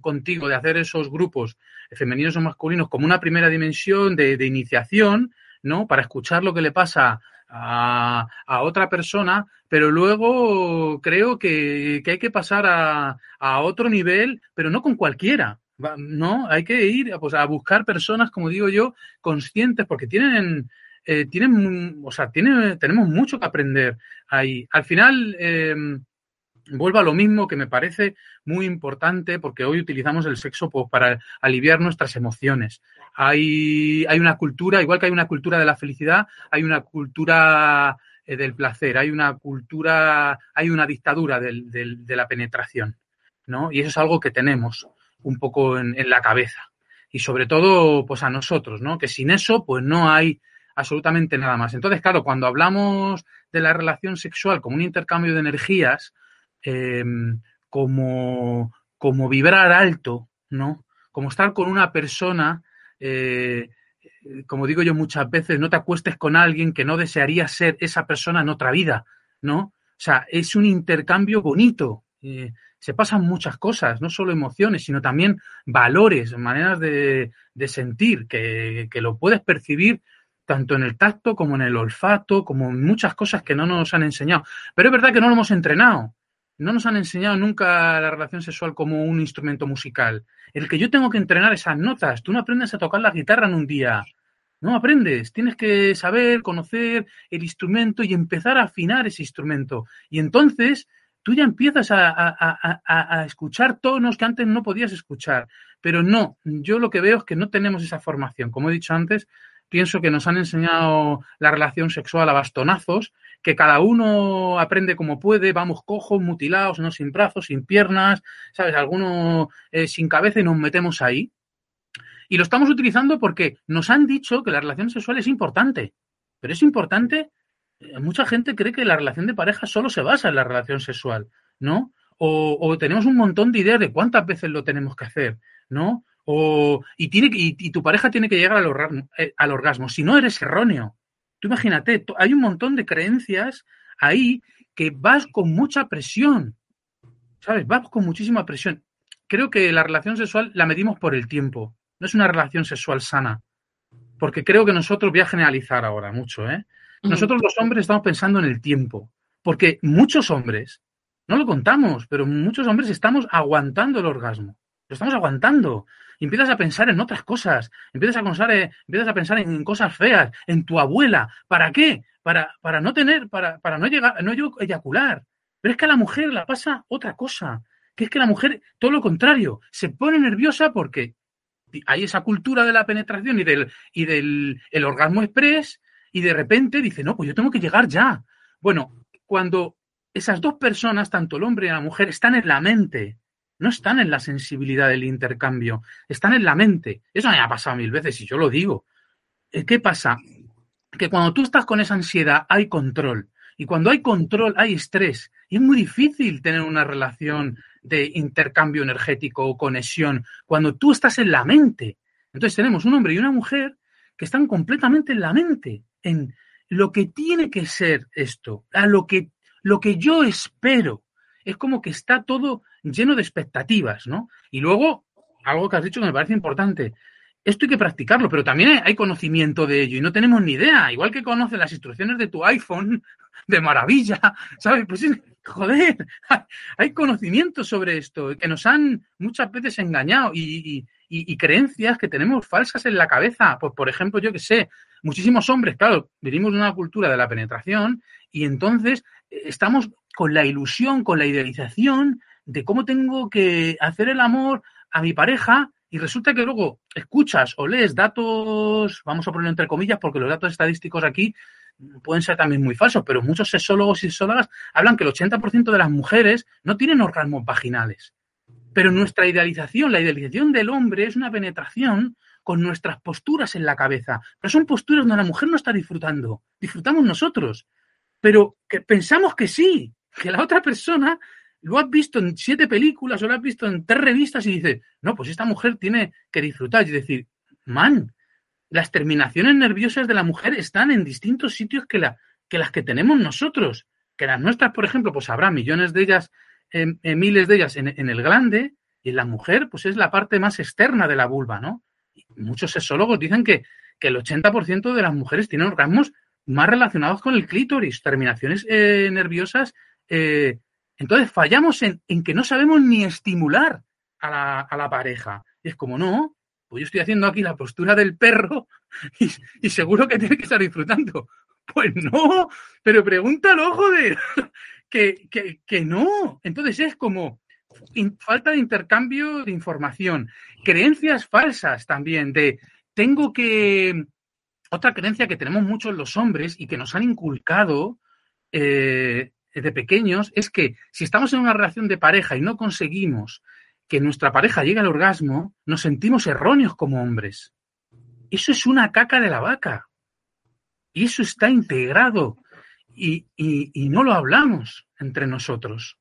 contigo de hacer esos grupos femeninos o masculinos como una primera dimensión de, iniciación, ¿no? Para escuchar lo que le pasa a, otra persona, pero luego creo que, hay que pasar a, a, otro nivel, pero no con cualquiera. No, hay que ir pues, a buscar personas, como digo yo, conscientes, porque tienen, eh, tienen, o sea, tienen, tenemos mucho que aprender ahí. Al final, eh, vuelvo a lo mismo que me parece muy importante, porque hoy utilizamos el sexo pues, para aliviar nuestras emociones. Hay, hay una cultura, igual que hay una cultura de la felicidad, hay una cultura eh, del placer, hay una cultura, hay una dictadura del, de la penetración, ¿no? Y eso es algo que tenemos un poco en, la cabeza. Y sobre todo, pues a nosotros, ¿no? Que sin eso, pues no hay absolutamente nada más. Entonces, claro, cuando hablamos de la relación sexual como un intercambio de energías, em, como, como vibrar alto, ¿no? Como estar con una persona, eh, como digo yo muchas veces, no te acuestes con alguien que no desearías ser esa persona en otra vida, ¿no? O sea, es un intercambio bonito. Eh, se pasan muchas cosas, no solo emociones, sino también valores, maneras de, sentir, que, lo puedes percibir tanto en el tacto como en el olfato, como en muchas cosas que no nos han enseñado. Pero es verdad que no lo hemos entrenado. No nos han enseñado nunca la relación sexual como un instrumento musical. El que yo tengo que entrenar esas notas. Tú no aprendes a tocar la guitarra en un día. No aprendes. Tienes que saber, conocer el instrumento y empezar a afinar ese instrumento. Y entonces tú ya empiezas a, escuchar tonos que antes no podías escuchar. Pero no, yo lo que veo es que no tenemos esa formación. Como he dicho antes, pienso que nos han enseñado la relación sexual a bastonazos, que cada uno aprende como puede, vamos cojos, mutilados, no sin brazos, sin piernas, ¿sabes? Algunos eh, sin cabeza y nos metemos ahí. Y lo estamos utilizando porque nos han dicho que la relación sexual es importante. Pero es importante mucha gente cree que la relación de pareja solo se basa en la relación sexual, ¿no? O, tenemos un montón de ideas de cuántas veces lo tenemos que hacer, ¿no? O, y, tiene, y, tu pareja tiene que llegar al orgasmo, eh, al orgasmo. Si no, eres erróneo. Tú imagínate, hay un montón de creencias ahí que vas con mucha presión. ¿Sabes? Vas con muchísima presión. Creo que la relación sexual la medimos por el tiempo. No es una relación sexual sana. Porque creo que nosotros, voy a generalizar ahora mucho, ¿eh? Nosotros los hombres estamos pensando en el tiempo, porque muchos hombres No lo contamos, pero muchos hombres estamos aguantando el orgasmo. Lo estamos aguantando. Y empiezas a pensar en otras cosas. Empiezas a pensar, eh, empiezas a pensar en cosas feas, en tu abuela. ¿Para qué? Para, para no tener, para, para no llegar, no eyacular. Pero es que a la mujer la pasa otra cosa. Que es que la mujer, todo lo contrario, se pone nerviosa porque hay esa cultura de la penetración y del, y del el orgasmo express, y de repente dice, no, pues yo tengo que llegar ya. Bueno, cuando esas dos personas, tanto el hombre y la mujer, están en la mente, no están en la sensibilidad del intercambio, están en la mente. Eso me ha pasado mil veces y yo lo digo. Eh, ¿Qué pasa? Que cuando tú estás con esa ansiedad hay control. Y cuando hay control hay estrés. Y es muy difícil tener una relación de intercambio energético o conexión cuando tú estás en la mente. Entonces tenemos un hombre y una mujer que están completamente en la mente, en lo que tiene que ser esto, a lo que, lo que yo espero. Es como que está todo lleno de expectativas, ¿no? Y luego, algo que has dicho que me parece importante, esto hay que practicarlo, pero también hay conocimiento de ello y no tenemos ni idea. Igual que conoces las instrucciones de tu iPhone de maravilla, ¿sabes? Pues joder, hay conocimiento sobre esto que nos han muchas veces engañado y, creencias que tenemos falsas en la cabeza. Pues, por ejemplo, yo que sé, muchísimos hombres, claro, vivimos de una cultura de la penetración y entonces eh, estamos con la ilusión, con la idealización de cómo tengo que hacer el amor a mi pareja y resulta que luego escuchas o lees datos, vamos a ponerlo entre comillas, porque los datos estadísticos aquí pueden ser también muy falsos, pero muchos sexólogos y sexólogas hablan que el 80% de las mujeres no tienen orgasmos vaginales. Pero nuestra idealización, la idealización del hombre es una penetración con nuestras posturas en la cabeza. Pero son posturas donde la mujer no está disfrutando, disfrutamos nosotros. Pero que pensamos que sí, que la otra persona lo has visto en siete películas o lo has visto en tres revistas y dices, no, pues esta mujer tiene que disfrutar. Y decir, man, las terminaciones nerviosas de la mujer están en distintos sitios que, la, que las que tenemos nosotros. Que las nuestras, por ejemplo, pues habrá millones de ellas, eh, eh, miles de ellas en, el glande, y en la mujer, pues es la parte más externa de la vulva, ¿no? muchos sexólogos dicen que, el 80% de las mujeres tienen orgasmos más relacionados con el clítoris, terminaciones eh, nerviosas. Entonces fallamos en, que no sabemos ni estimular a la, pareja. Es como, no, pues yo estoy haciendo aquí la postura del perro y, seguro que tiene que estar disfrutando. Pues no, pero pregúntalo, joder, que, que, que no. Entonces es como falta de intercambio de información, creencias falsas también de tengo que... Otra creencia que tenemos muchos los hombres y que nos han inculcado eh, de pequeños es que si estamos en una relación de pareja y no conseguimos que nuestra pareja llegue al orgasmo, nos sentimos erróneos como hombres. Eso es una caca de la vaca. Y eso está integrado y, no lo hablamos entre nosotros.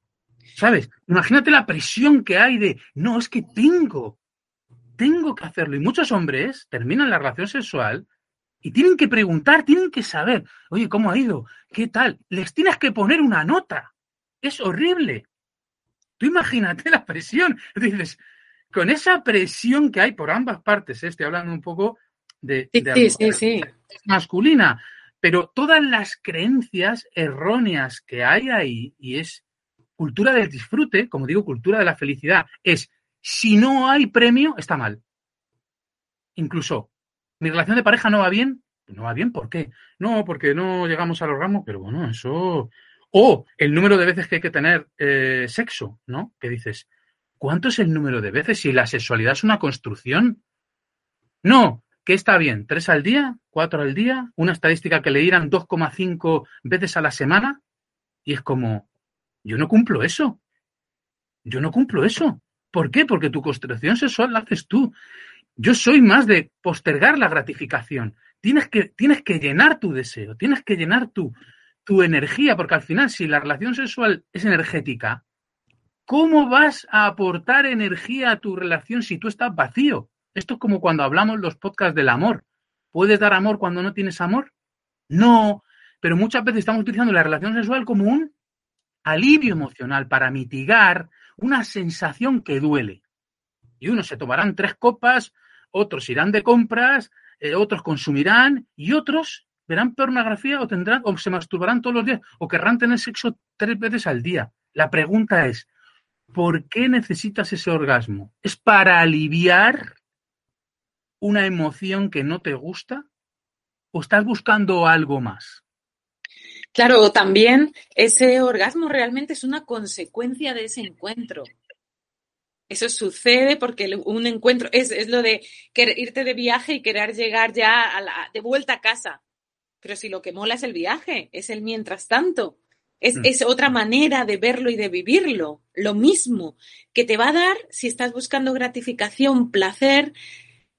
¿Sabes? Imagínate la presión que hay de, no, es que tengo, tengo que hacerlo. Y muchos hombres terminan la relación sexual y tienen que preguntar, tienen que saber, oye, ¿cómo ha ido? ¿Qué tal? Les tienes que poner una nota. Es horrible. Tú imagínate la presión. Dices, con esa presión que hay por ambas partes, ¿eh? estoy hablando un poco de, masculina, pero todas las creencias erróneas que hay ahí, y es cultura del disfrute, como digo, cultura de la felicidad, es si no hay premio, está mal. Incluso, mi relación de pareja no va bien, no va bien, ¿por qué? No, porque no llegamos al orgasmo, pero bueno, eso o el número de veces que hay que tener eh, sexo, ¿no? Que dices, ¿cuánto es el número de veces si la sexualidad es una construcción? No, que está bien, tres al día, cuatro al día, una estadística que le irán 2,5 veces a la semana, y es como, yo no cumplo eso. Yo no cumplo eso. ¿Por qué? Porque tu construcción sexual la haces tú. Yo soy más de postergar la gratificación. Tienes que, tienes que llenar tu deseo, tienes que llenar tu, tu energía, porque al final, si la relación sexual es energética, ¿cómo vas a aportar energía a tu relación si tú estás vacío? Esto es como cuando hablamos los podcasts del amor. ¿Puedes dar amor cuando no tienes amor? No, pero muchas veces estamos utilizando la relación sexual como un alivio emocional para mitigar una sensación que duele. Y unos se tomarán tres copas, otros irán de compras, eh, otros consumirán y otros verán pornografía o tendrán o se masturbarán todos los días o querrán tener sexo tres veces al día. la pregunta es, ¿por qué necesitas ese orgasmo? ¿Es para aliviar una emoción que no te gusta? ¿O estás buscando algo más? Claro, también ese orgasmo realmente es una consecuencia de ese encuentro. Eso sucede porque un encuentro es, es lo de querer irte de viaje y querer llegar ya de vuelta a casa. Pero si lo que mola es el viaje, es el mientras tanto. Es, mm. es, otra manera de verlo y de vivirlo. Lo mismo que te va a dar, si estás buscando gratificación, placer,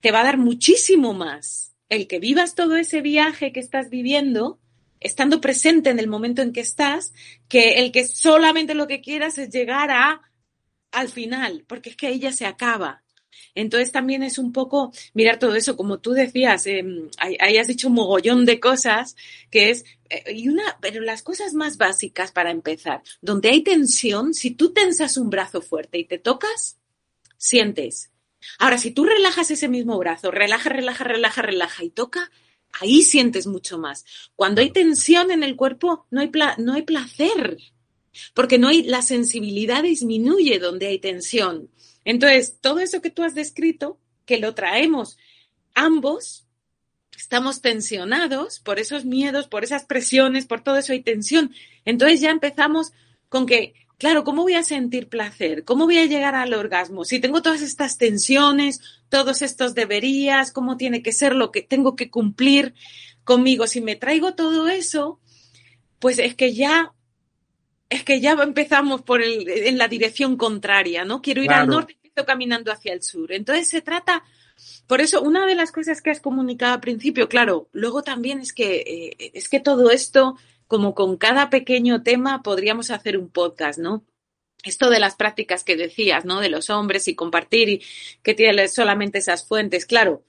te va a dar muchísimo más. El que vivas todo ese viaje que estás viviendo, estando presente en el momento en que estás, que el que solamente lo que quieras es llegar a al final, porque es que ahí ya se acaba. Entonces también es un poco mirar todo eso, como tú decías, eh, ahí has dicho un mogollón de cosas, que es, eh, y una, pero las cosas más básicas para empezar, donde hay tensión, si tú tensas un brazo fuerte y te tocas, sientes. Ahora, si tú relajas ese mismo brazo, relaja, relaja, relaja, relaja y toca, ahí sientes mucho más. Cuando hay tensión en el cuerpo, no hay, no hay placer, porque no hay, la sensibilidad disminuye donde hay tensión. Entonces, todo eso que tú has descrito, que lo traemos ambos, estamos tensionados por esos miedos, por esas presiones, por todo eso hay tensión. Entonces ya empezamos con que, claro, ¿cómo voy a sentir placer? ¿Cómo voy a llegar al orgasmo? Si tengo todas estas tensiones, todos estos deberías, ¿cómo tiene que ser lo que tengo que cumplir conmigo? Si me traigo todo eso, pues es que ya es que ya empezamos por el, en la dirección contraria, ¿no? Quiero ir al norte y empiezo caminando hacia el sur. Entonces se trata, por eso una de las cosas que has comunicado al principio, claro, luego también es que, eh, es que todo esto, como con cada pequeño tema, podríamos hacer un podcast, ¿no? Esto de las prácticas que decías, ¿no? De los hombres y compartir y que tiene solamente esas fuentes, claro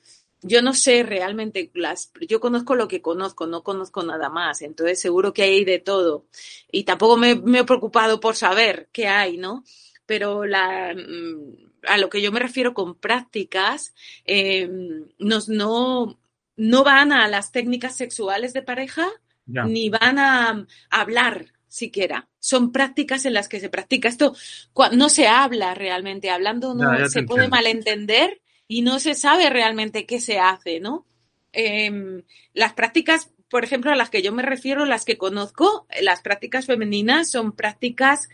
yo no sé realmente las, yo conozco lo que conozco, no conozco nada más, entonces seguro que hay de todo. Y tampoco me, he preocupado por saber qué hay, ¿no? Pero la, mm, a lo que yo me refiero con prácticas, eh, nos, no, no van a las técnicas sexuales de pareja, ni van a, hablar siquiera. Son prácticas en las que se practica. Esto no se habla realmente. Hablando no se puede malentender y no se sabe realmente qué se hace, ¿no? Em, las prácticas, por ejemplo, a las que yo me refiero, las que conozco, las prácticas femeninas son prácticas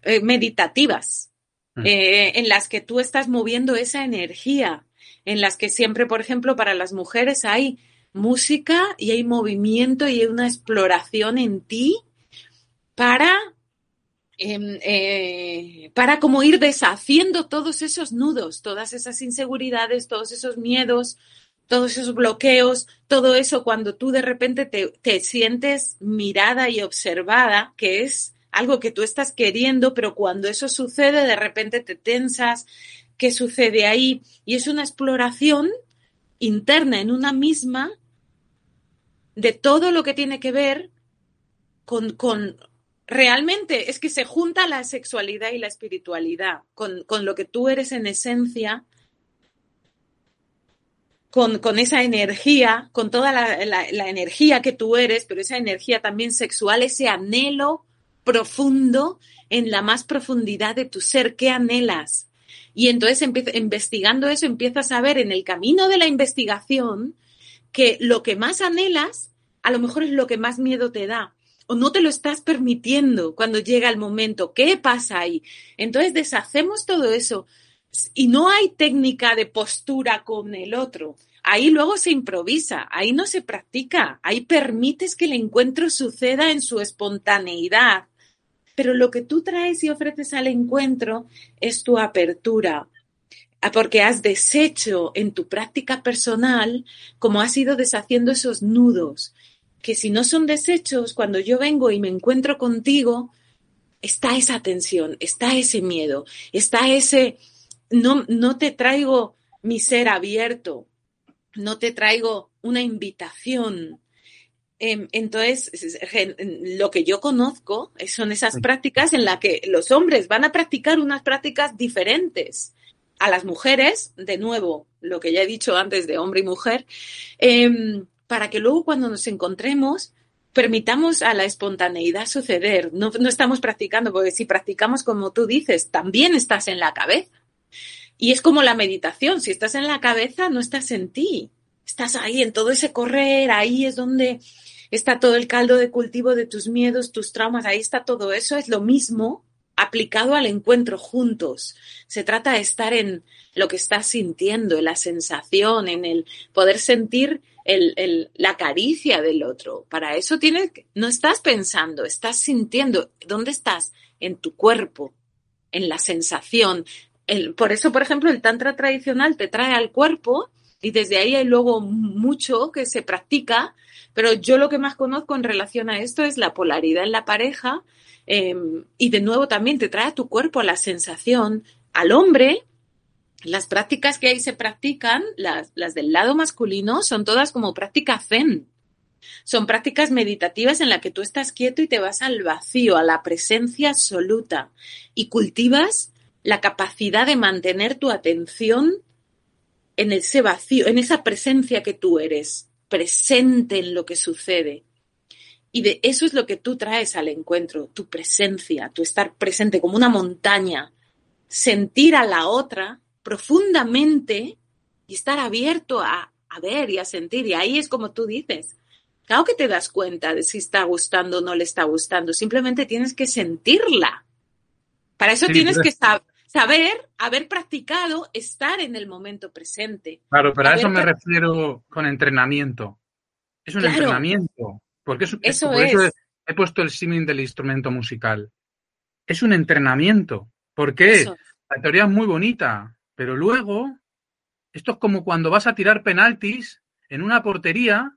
eh, meditativas, mm. eh, en las que tú estás moviendo esa energía, en las que siempre, por ejemplo, para las mujeres hay música y hay movimiento y hay una exploración en ti para Em, eh, para como ir deshaciendo todos esos nudos, todas esas inseguridades, todos esos miedos, todos esos bloqueos, todo eso cuando tú de repente te, te sientes mirada y observada, que es algo que tú estás queriendo, pero cuando eso sucede, de repente te tensas, ¿qué sucede ahí? Y es una exploración interna en una misma de todo lo que tiene que ver con, con realmente es que se junta la sexualidad y la espiritualidad con, lo que tú eres en esencia, con, esa energía, con toda la, energía que tú eres, pero esa energía también sexual, ese anhelo profundo en la más profundidad de tu ser, ¿qué anhelas? Y entonces investigando eso empiezas a ver en el camino de la investigación que lo que más anhelas a lo mejor es lo que más miedo te da o no te lo estás permitiendo cuando llega el momento. ¿Qué pasa ahí? Entonces deshacemos todo eso y no hay técnica de postura con el otro. Ahí luego se improvisa, ahí no se practica, ahí permites que el encuentro suceda en su espontaneidad. Pero lo que tú traes y ofreces al encuentro es tu apertura, porque has deshecho en tu práctica personal como has ido deshaciendo esos nudos que si no son desechos, cuando yo vengo y me encuentro contigo, está esa tensión, está ese miedo, está ese, no, no te traigo mi ser abierto, no te traigo una invitación. Em, entonces, lo que yo conozco son esas prácticas en las que los hombres van a practicar unas prácticas diferentes a las mujeres, de nuevo, lo que ya he dicho antes de hombre y mujer, em, para que luego cuando nos encontremos permitamos a la espontaneidad suceder. No, no estamos practicando, porque si practicamos como tú dices, también estás en la cabeza. Y es como la meditación, si estás en la cabeza, no estás en ti. Estás ahí en todo ese correr, ahí es donde está todo el caldo de cultivo de tus miedos, tus traumas, ahí está todo eso, es lo mismo aplicado al encuentro juntos. Se trata de estar en lo que estás sintiendo, en la sensación, en el poder sentir el, la caricia del otro. Para eso tienes, no estás pensando, estás sintiendo. ¿Dónde estás? En tu cuerpo, en la sensación. El, por eso, por ejemplo, el tantra tradicional te trae al cuerpo y desde ahí hay luego mucho que se practica, pero yo lo que más conozco en relación a esto es la polaridad en la pareja em, y de nuevo también te trae a tu cuerpo la sensación al hombre. Las prácticas que ahí se practican, las, las del lado masculino, son todas como práctica zen. Son prácticas meditativas en las que tú estás quieto y te vas al vacío, a la presencia absoluta y cultivas la capacidad de mantener tu atención en ese vacío, en esa presencia que tú eres, presente en lo que sucede. Y de eso es lo que tú traes al encuentro, tu presencia, tu estar presente como una montaña, sentir a la otra profundamente y estar abierto a, a ver y a sentir. Y ahí es como tú dices, claro que te das cuenta de si está gustando o no le está gustando, simplemente tienes que sentirla. Para eso tienes que saber saber, haber practicado, estar en el momento presente. Claro, pero a eso me refiero con entrenamiento. Es un entrenamiento. Porque es, eso es. he puesto el símil del instrumento musical. Es un entrenamiento. ¿Por qué? La teoría es muy bonita, pero luego, esto es como cuando vas a tirar penaltis en una portería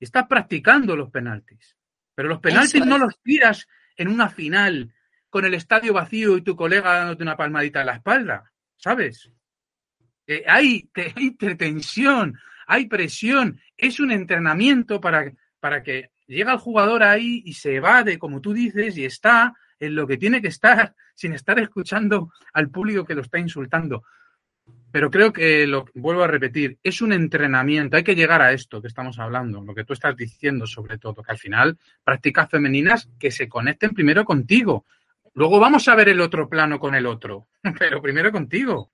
estás practicando los penaltis. Pero los penaltis no los tiras en una final con el estadio vacío y tu colega dándote una palmadita en la espalda, ¿sabes? Eh, hay, hay tensión, hay presión, es un entrenamiento para, para que llega el jugador ahí y se evade, como tú dices, y está en lo que tiene que estar, sin estar escuchando al público que lo está insultando. Pero creo que, lo vuelvo a repetir, es un entrenamiento, hay que llegar a esto que estamos hablando, lo que tú estás diciendo sobre todo, que al final prácticas femeninas que se conecten primero contigo, Luego vamos a ver el otro plano con el otro, pero primero contigo.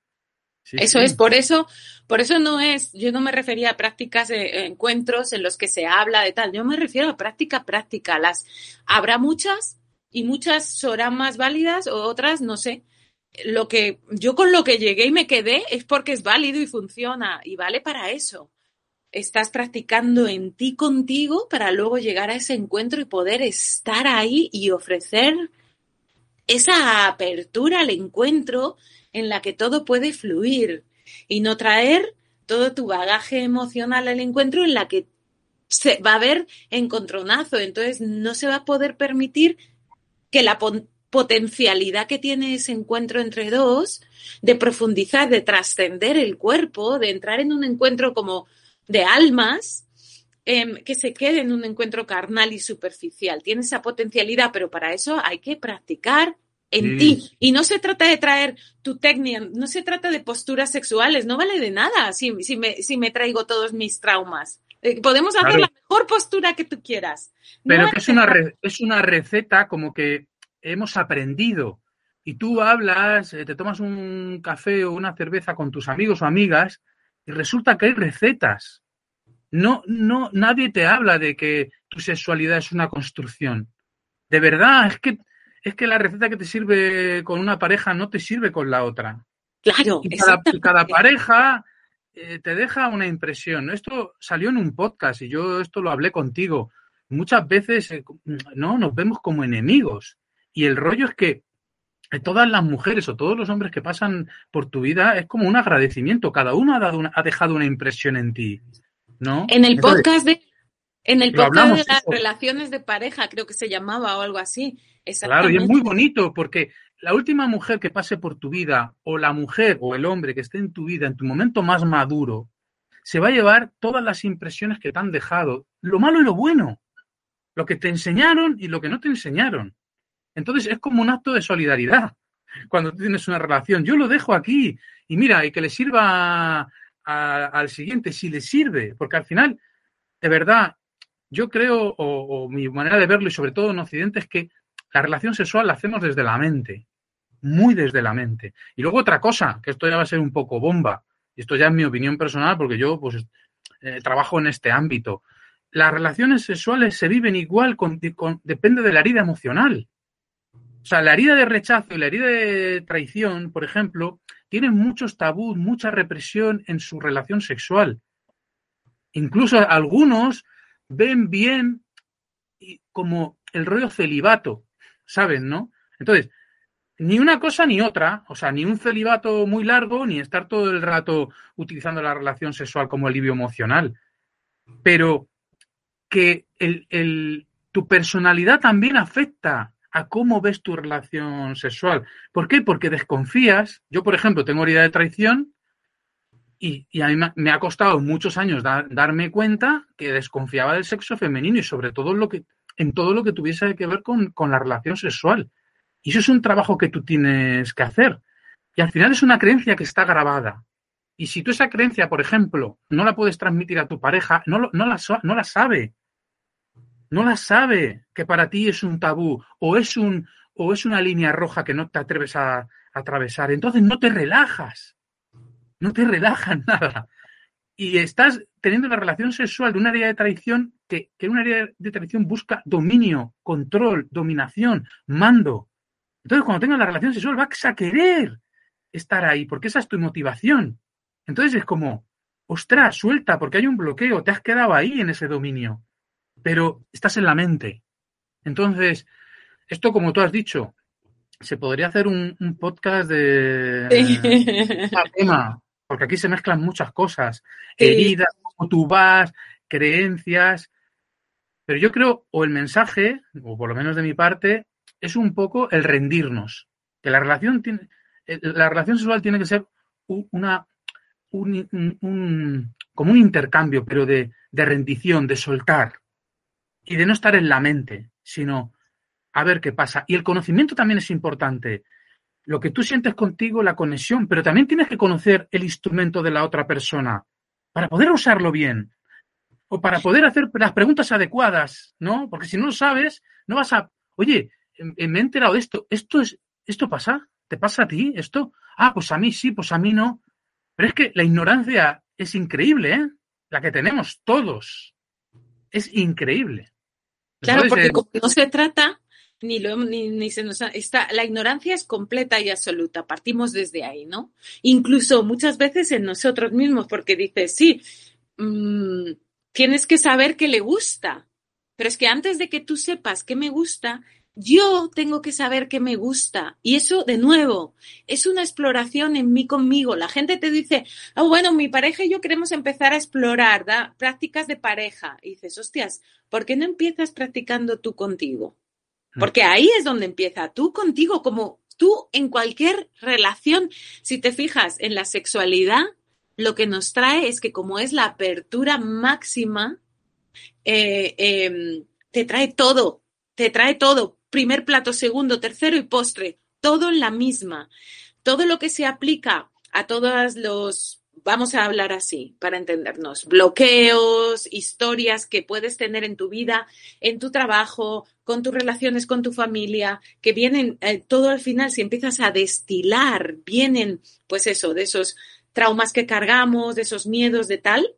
eso es, por eso, por eso no es, yo no me refería a prácticas de encuentros en los que se habla de tal, yo me refiero a práctica práctica. Las habrá muchas y muchas serán más válidas o otras, no sé. Lo que yo con lo que llegué y me quedé es porque es válido y funciona y vale para eso. Estás practicando en ti contigo para luego llegar a ese encuentro y poder estar ahí y ofrecer esa apertura al encuentro en la que todo puede fluir y no traer todo tu bagaje emocional al encuentro en la que se va a haber encontronazo. Entonces no se va a poder permitir que la potencialidad que tiene ese encuentro entre dos, de profundizar, de trascender el cuerpo, de entrar en un encuentro como de almas, em, que se quede en un encuentro carnal y superficial. Tiene esa potencialidad, pero para eso hay que practicar en ti. Y no se trata de traer tu técnica, no se trata de posturas sexuales, no vale de nada si, si, me, si me traigo todos mis traumas. Eh, podemos hacer la mejor postura que tú quieras. Pero que es una, es una receta como que hemos aprendido. Y tú hablas, eh, te tomas un café o una cerveza con tus amigos o amigas y resulta que hay recetas. No, no, nadie te habla de que tu sexualidad es una construcción. De verdad, es que es que la receta que te sirve con una pareja no te sirve con la otra. Claro, y cada, cada pareja eh, te deja una impresión. Esto salió en un podcast y yo esto lo hablé contigo. Muchas veces eh, no nos vemos como enemigos. Y el rollo es que todas las mujeres o todos los hombres que pasan por tu vida es como un agradecimiento. Cada uno ha, dado ha dejado una impresión en ti. ¿no? En el podcast de en el podcast de las relaciones de pareja, creo que se llamaba o algo así. Claro, y es muy bonito porque la última mujer que pase por tu vida, o la mujer o el hombre que esté en tu vida en tu momento más maduro, se va a llevar todas las impresiones que te han dejado, lo malo y lo bueno, lo que te enseñaron y lo que no te enseñaron. Entonces es como un acto de solidaridad cuando tienes una relación. Yo lo dejo aquí y mira, y que le sirva al siguiente si le sirve, porque al final, de verdad, yo creo, o, mi manera de verlo, y sobre todo en Occidente, es que la relación sexual la hacemos desde la mente, muy desde la mente. Y luego otra cosa, que esto ya va a ser un poco bomba, y esto ya es mi opinión personal, porque yo pues eh, trabajo en este ámbito. Las relaciones sexuales se viven igual, con, depende de la herida emocional. O sea, la herida de rechazo y la herida de traición, por ejemplo, tienen muchos tabús, mucha represión en su relación sexual. Incluso algunos ven bien como el rollo celibato, ¿saben, no? Entonces, ni una cosa ni otra, o sea, ni un celibato muy largo, ni estar todo el rato utilizando la relación sexual como alivio emocional. Pero que el, tu personalidad también afecta a cómo ves tu relación sexual. ¿Por qué? Porque desconfías. Yo, por ejemplo, tengo herida de traición y, a mí me ha costado muchos años darme cuenta que desconfiaba del sexo femenino y sobre todo lo que, en todo lo que tuviese que ver con, con la relación sexual. Y eso es un trabajo que tú tienes que hacer. Y al final es una creencia que está grabada. Y si tú esa creencia, por ejemplo, no la puedes transmitir a tu pareja, no, no, la, no la sabe. No la sabe que para ti es un tabú o es, un, o es una línea roja que no te atreves a, atravesar. Entonces no te relajas no te relajan nada. Y estás teniendo una relación sexual de un área de traición que, que un área de traición busca dominio, control, dominación, mando. Entonces, cuando tengas la relación sexual, vas a querer estar ahí, porque esa es tu motivación. Entonces es como, ostras, suelta, porque hay un bloqueo, te has quedado ahí en ese dominio, pero estás en la mente. Entonces, esto, como tú has dicho, se podría hacer un, podcast de tema, porque aquí se mezclan muchas cosas, heridas, cómo tú vas, creencias, pero yo creo, o el mensaje, o por lo menos de mi parte, es un poco el rendirnos, que la relación tiene, la relación sexual tiene que ser una, un, como un intercambio, pero de, de rendición, de soltar y de no estar en la mente, sino a ver qué pasa. Y el conocimiento también es importante lo que tú sientes contigo, la conexión, pero también tienes que conocer el instrumento de la otra persona para poder usarlo bien o para poder hacer las preguntas adecuadas, ¿no? Porque si no lo sabes, no vas a, oye, me he enterado de esto, esto es, esto pasa, ¿te pasa a ti esto? Ah, pues a mí sí, pues a mí no. Pero es que la ignorancia es increíble, ¿eh? La que tenemos todos. Es increíble. Claro, porque no se trata ni lo ni, ni se nos está la ignorancia es completa y absoluta partimos desde ahí no incluso muchas veces en nosotros mismos porque dices sí mmm, tienes que saber qué le gusta pero es que antes de que tú sepas qué me gusta yo tengo que saber qué me gusta. Y eso, de nuevo, es una exploración en mí conmigo. La gente te dice, oh, bueno, mi pareja y yo queremos empezar a explorar da, prácticas de pareja. Y dices, hostias, ¿por qué no empiezas practicando tú contigo? Mm. Porque ahí es donde empieza, tú contigo, como tú en cualquier relación, si te fijas en la sexualidad, lo que nos trae es que como es la apertura máxima, eh, em, te trae todo, te trae todo, primer plato, segundo, tercero y postre, todo en la misma. Todo lo que se aplica a todos los vamos a hablar así para entendernos, bloqueos, historias que puedes tener en tu vida, en tu trabajo, con tus relaciones con tu familia, que vienen, eh, todo al final, si empiezas a destilar, vienen, pues eso, de esos traumas que cargamos, de esos miedos, de tal,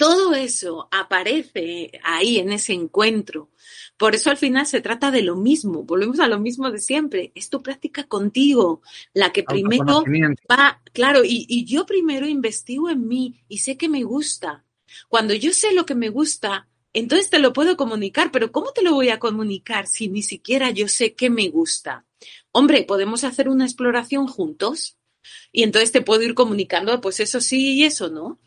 todo eso aparece ahí en ese encuentro. Por eso al final se trata de lo mismo, volvemos a lo mismo de siempre. Es tu práctica contigo, la que primero va, claro, y, y yo primero investigo en mí y sé que me gusta. Cuando yo sé lo que me gusta, entonces te lo puedo comunicar, pero ¿cómo te lo voy a comunicar si ni siquiera yo sé qué me gusta? Hombre, podemos hacer una exploración juntos y entonces te puedo ir comunicando, pues eso sí y eso no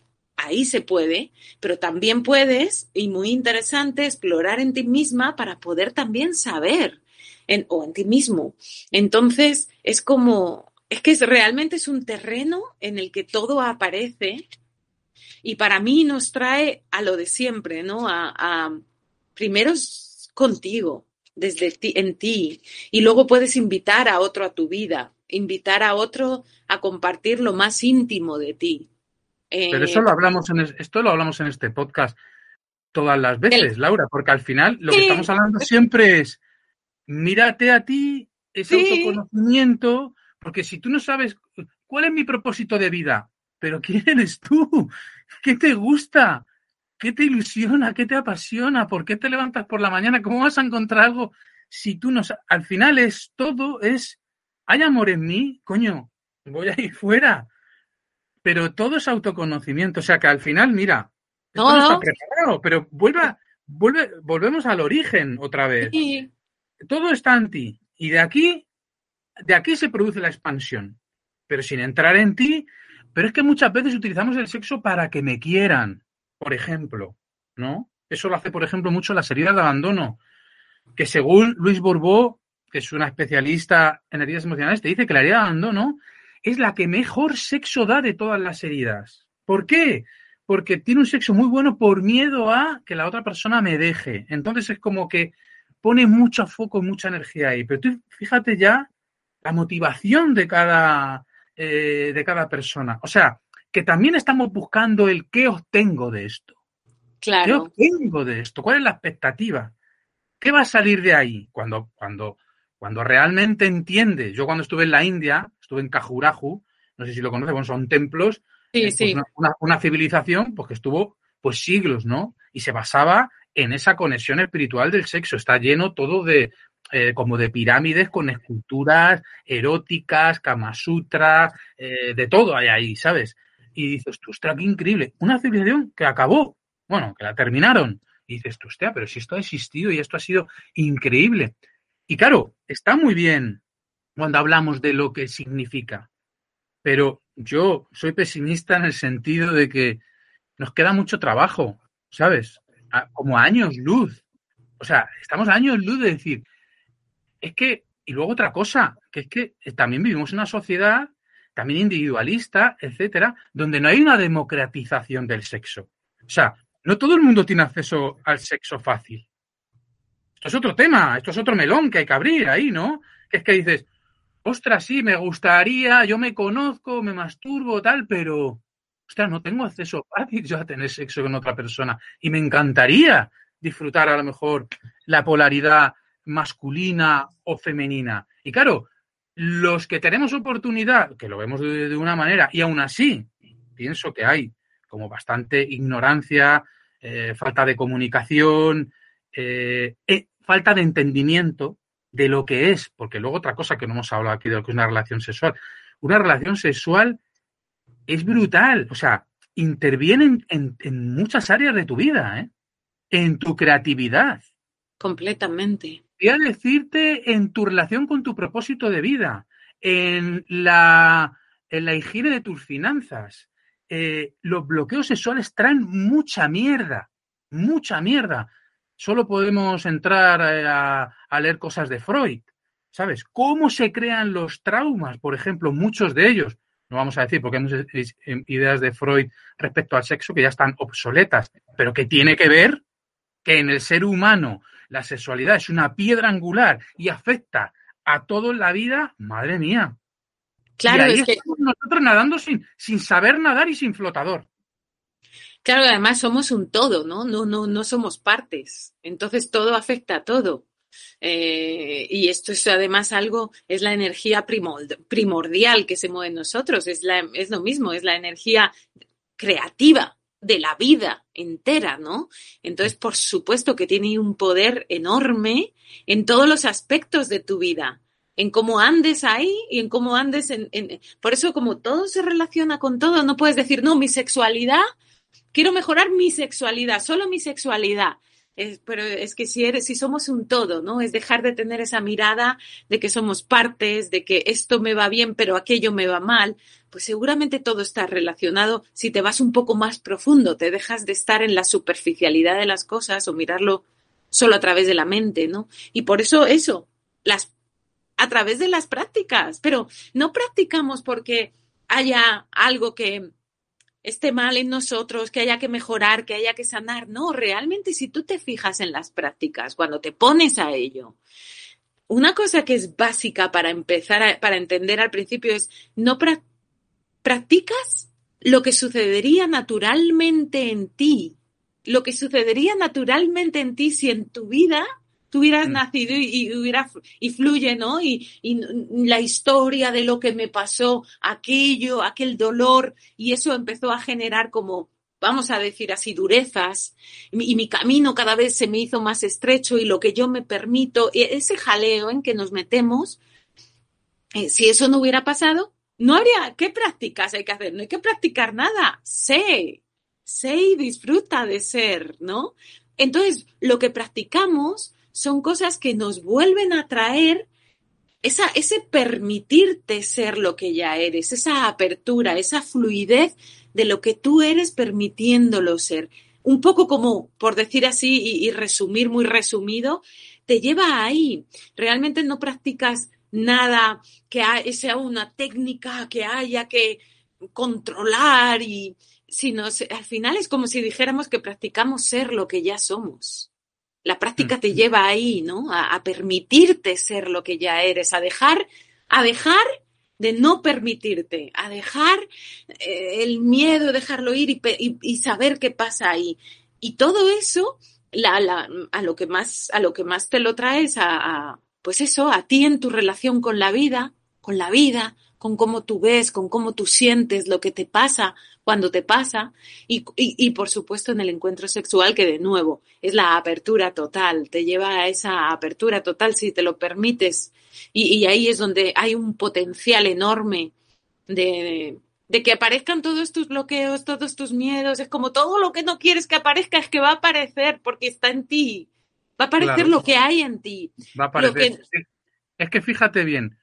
ahí se puede, pero también puedes, y muy interesante, explorar en ti misma para poder también saber, en, o en ti mismo. Entonces, es como, es que es, realmente es un terreno en el que todo aparece y para mí nos trae a lo de siempre, ¿no? A, a primero contigo, desde ti, en ti, y luego puedes invitar a otro a tu vida, invitar a otro a compartir lo más íntimo de ti, pero eso lo hablamos en esto lo hablamos en este podcast. todas las veces, Laura, porque al final lo que estamos hablando siempre es mírate a ti, ese autoconocimiento, porque si tú no sabes cuál es mi propósito de vida, pero ¿quién eres tú? ¿Qué te gusta? ¿Qué te ilusiona? ¿Qué te apasiona? ¿Por qué te levantas por la mañana? ¿Cómo vas a encontrar algo si tú no Al final es todo, es, hay amor en mí, coño, voy a ir fuera. Pero todo es autoconocimiento. O sea que al final, mira, esto no, está preparado, pero vuelve, vuelve, volvemos al origen otra vez. Todo está en ti. Y de aquí, de aquí se produce la expansión. Pero sin entrar en ti. Pero es que muchas veces utilizamos el sexo para que me quieran por ejemplo, ¿no? Eso lo hace, por ejemplo, mucho las heridas de abandono, que según Luis Borbó, que es una especialista en heridas emocionales, te dice que la herida de abandono es la que mejor sexo da de todas las heridas. ¿Por qué? Porque tiene un sexo muy bueno por miedo a que la otra persona me deje. Entonces es como que pone mucho foco, mucha energía ahí. Pero tú fíjate ya la motivación de cada, eh, de cada persona. O sea, que también estamos buscando el qué obtengo de esto. Claro. ¿Qué obtengo de esto? ¿Cuál es la expectativa? ¿Qué va a salir de ahí? Cuando, cuando, cuando realmente entiendes. Yo cuando estuve en la India, estuve en Kajurahu, no sé si lo conoces, bueno, son templos, sí, eh, pues Una, civilización pues, que estuvo pues siglos, ¿no? Y se basaba en esa conexión espiritual del sexo. Está lleno todo de, eh, como de pirámides con esculturas eróticas, Kama Sutra, eh, de todo hay ahí, ¿sabes? y dices, tú, ostras, qué increíble. Una civilización que acabó, bueno, que la terminaron. Y dices, tú, pero si esto ha existido y esto ha sido increíble. Y claro, está muy bien cuando hablamos de lo que significa, pero yo soy pesimista en el sentido de que nos queda mucho trabajo, ¿sabes? como años luz. O sea, estamos años luz de decir, es que, y luego otra cosa, que es que también vivimos en una sociedad también individualista, etcétera, donde no hay una democratización del sexo. O sea, no todo el mundo tiene acceso al sexo fácil. Esto es otro tema, esto es otro melón que hay que abrir ahí, ¿no? Que es que dices, ostras, sí, me gustaría, yo me conozco, me masturbo, tal, pero, ostras, no tengo acceso fácil yo a tener sexo con otra persona. Y me encantaría disfrutar a lo mejor la polaridad masculina o femenina. Y claro, los que tenemos oportunidad, que lo vemos de, una manera, y aún así pienso que hay como bastante ignorancia, eh, falta de comunicación, eh, eh, falta de entendimiento de lo que es, porque luego otra cosa que no hemos hablado aquí de lo que es una relación sexual. Una relación sexual es brutal, o sea, interviene en, en muchas áreas de tu vida, en tu creatividad. Completamente a decirte en tu relación con tu propósito de vida, en la, en la higiene de tus finanzas. Eh, los bloqueos sexuales traen mucha mierda, mucha mierda. Solo podemos entrar eh, a, a leer cosas de Freud, ¿sabes? ¿Cómo se crean los traumas? Por ejemplo, muchos de ellos, no vamos a decir porque hay ideas de Freud respecto al sexo que ya están obsoletas, pero que tiene que ver que en el ser humano la sexualidad es una piedra angular y afecta a todo en la vida, madre mía. Claro, y es que... nosotros nadando sin, sin saber nadar y sin flotador. Claro, además somos un todo, ¿no? No, no, no somos partes. Entonces todo afecta a todo. Eh, y esto es además algo, es la energía primordial que se mueve en nosotros, es, la, es lo mismo, es la energía creativa de la vida entera, ¿no? Entonces, por supuesto que tiene un poder enorme en todos los aspectos de tu vida, en cómo andes ahí y en cómo andes en, Por eso, como todo se relaciona con todo, no puedes decir, no, mi sexualidad, quiero mejorar mi sexualidad, solo mi sexualidad pero es que si eres, si somos un todo, ¿no? Es dejar de tener esa mirada de que somos partes, de que esto me va bien, pero aquello me va mal, pues seguramente todo está relacionado. Si te vas un poco más profundo, te dejas de estar en la superficialidad de las cosas o mirarlo solo a través de la mente, ¿no? Y por eso eso, las a través de las prácticas, pero no practicamos porque haya algo que esté mal en nosotros, que haya que mejorar, que haya que sanar. No, realmente si tú te fijas en las prácticas, cuando te pones a ello, una cosa que es básica para empezar, para entender al principio es, no practicas lo que sucedería naturalmente en ti lo que sucedería naturalmente en ti si en tu vida tú hubieras mm. nacido y, hubiera y fluye, ¿no? Y, y, la historia de lo que me pasó, aquello, aquel dolor, y eso empezó a generar como, vamos a decir así, durezas, y mi, camino cada vez se me hizo más estrecho y lo que yo me permito, ese jaleo en que nos metemos, eh, si eso no hubiera pasado, no habría, ¿qué prácticas hay que hacer? No hay que practicar nada, sé, sé y disfruta de ser, ¿no? Entonces, lo que practicamos son cosas que nos vuelven a traer esa, ese permitirte ser lo que ya eres, esa apertura, esa fluidez de lo que tú eres permitiéndolo ser. Un poco como, por decir así y, resumir muy resumido, te lleva ahí. Realmente no practicas nada que sea una técnica que haya que controlar y sino al final es como si dijéramos que practicamos ser lo que ya somos. La práctica te lleva ahí, ¿no? A, permitirte ser lo que ya eres, a dejar, a dejar de no permitirte, a dejar eh, el miedo, dejarlo ir y, saber qué pasa ahí. Y todo eso, a lo que más, a lo que más te lo traes a, pues eso, a ti en tu relación con la vida, con la vida, con cómo tú ves, con cómo tú sientes lo que te pasa cuando te pasa y, y, por supuesto en el encuentro sexual que de nuevo es la apertura total, te lleva a esa apertura total si te lo permites. Y, y ahí es donde hay un potencial enorme de, de, que aparezcan todos tus bloqueos, todos tus miedos, es como todo lo que no quieres que aparezca es que va a aparecer porque está en ti, va a aparecer lo que hay en ti. Va a aparecer. Es que fíjate bien,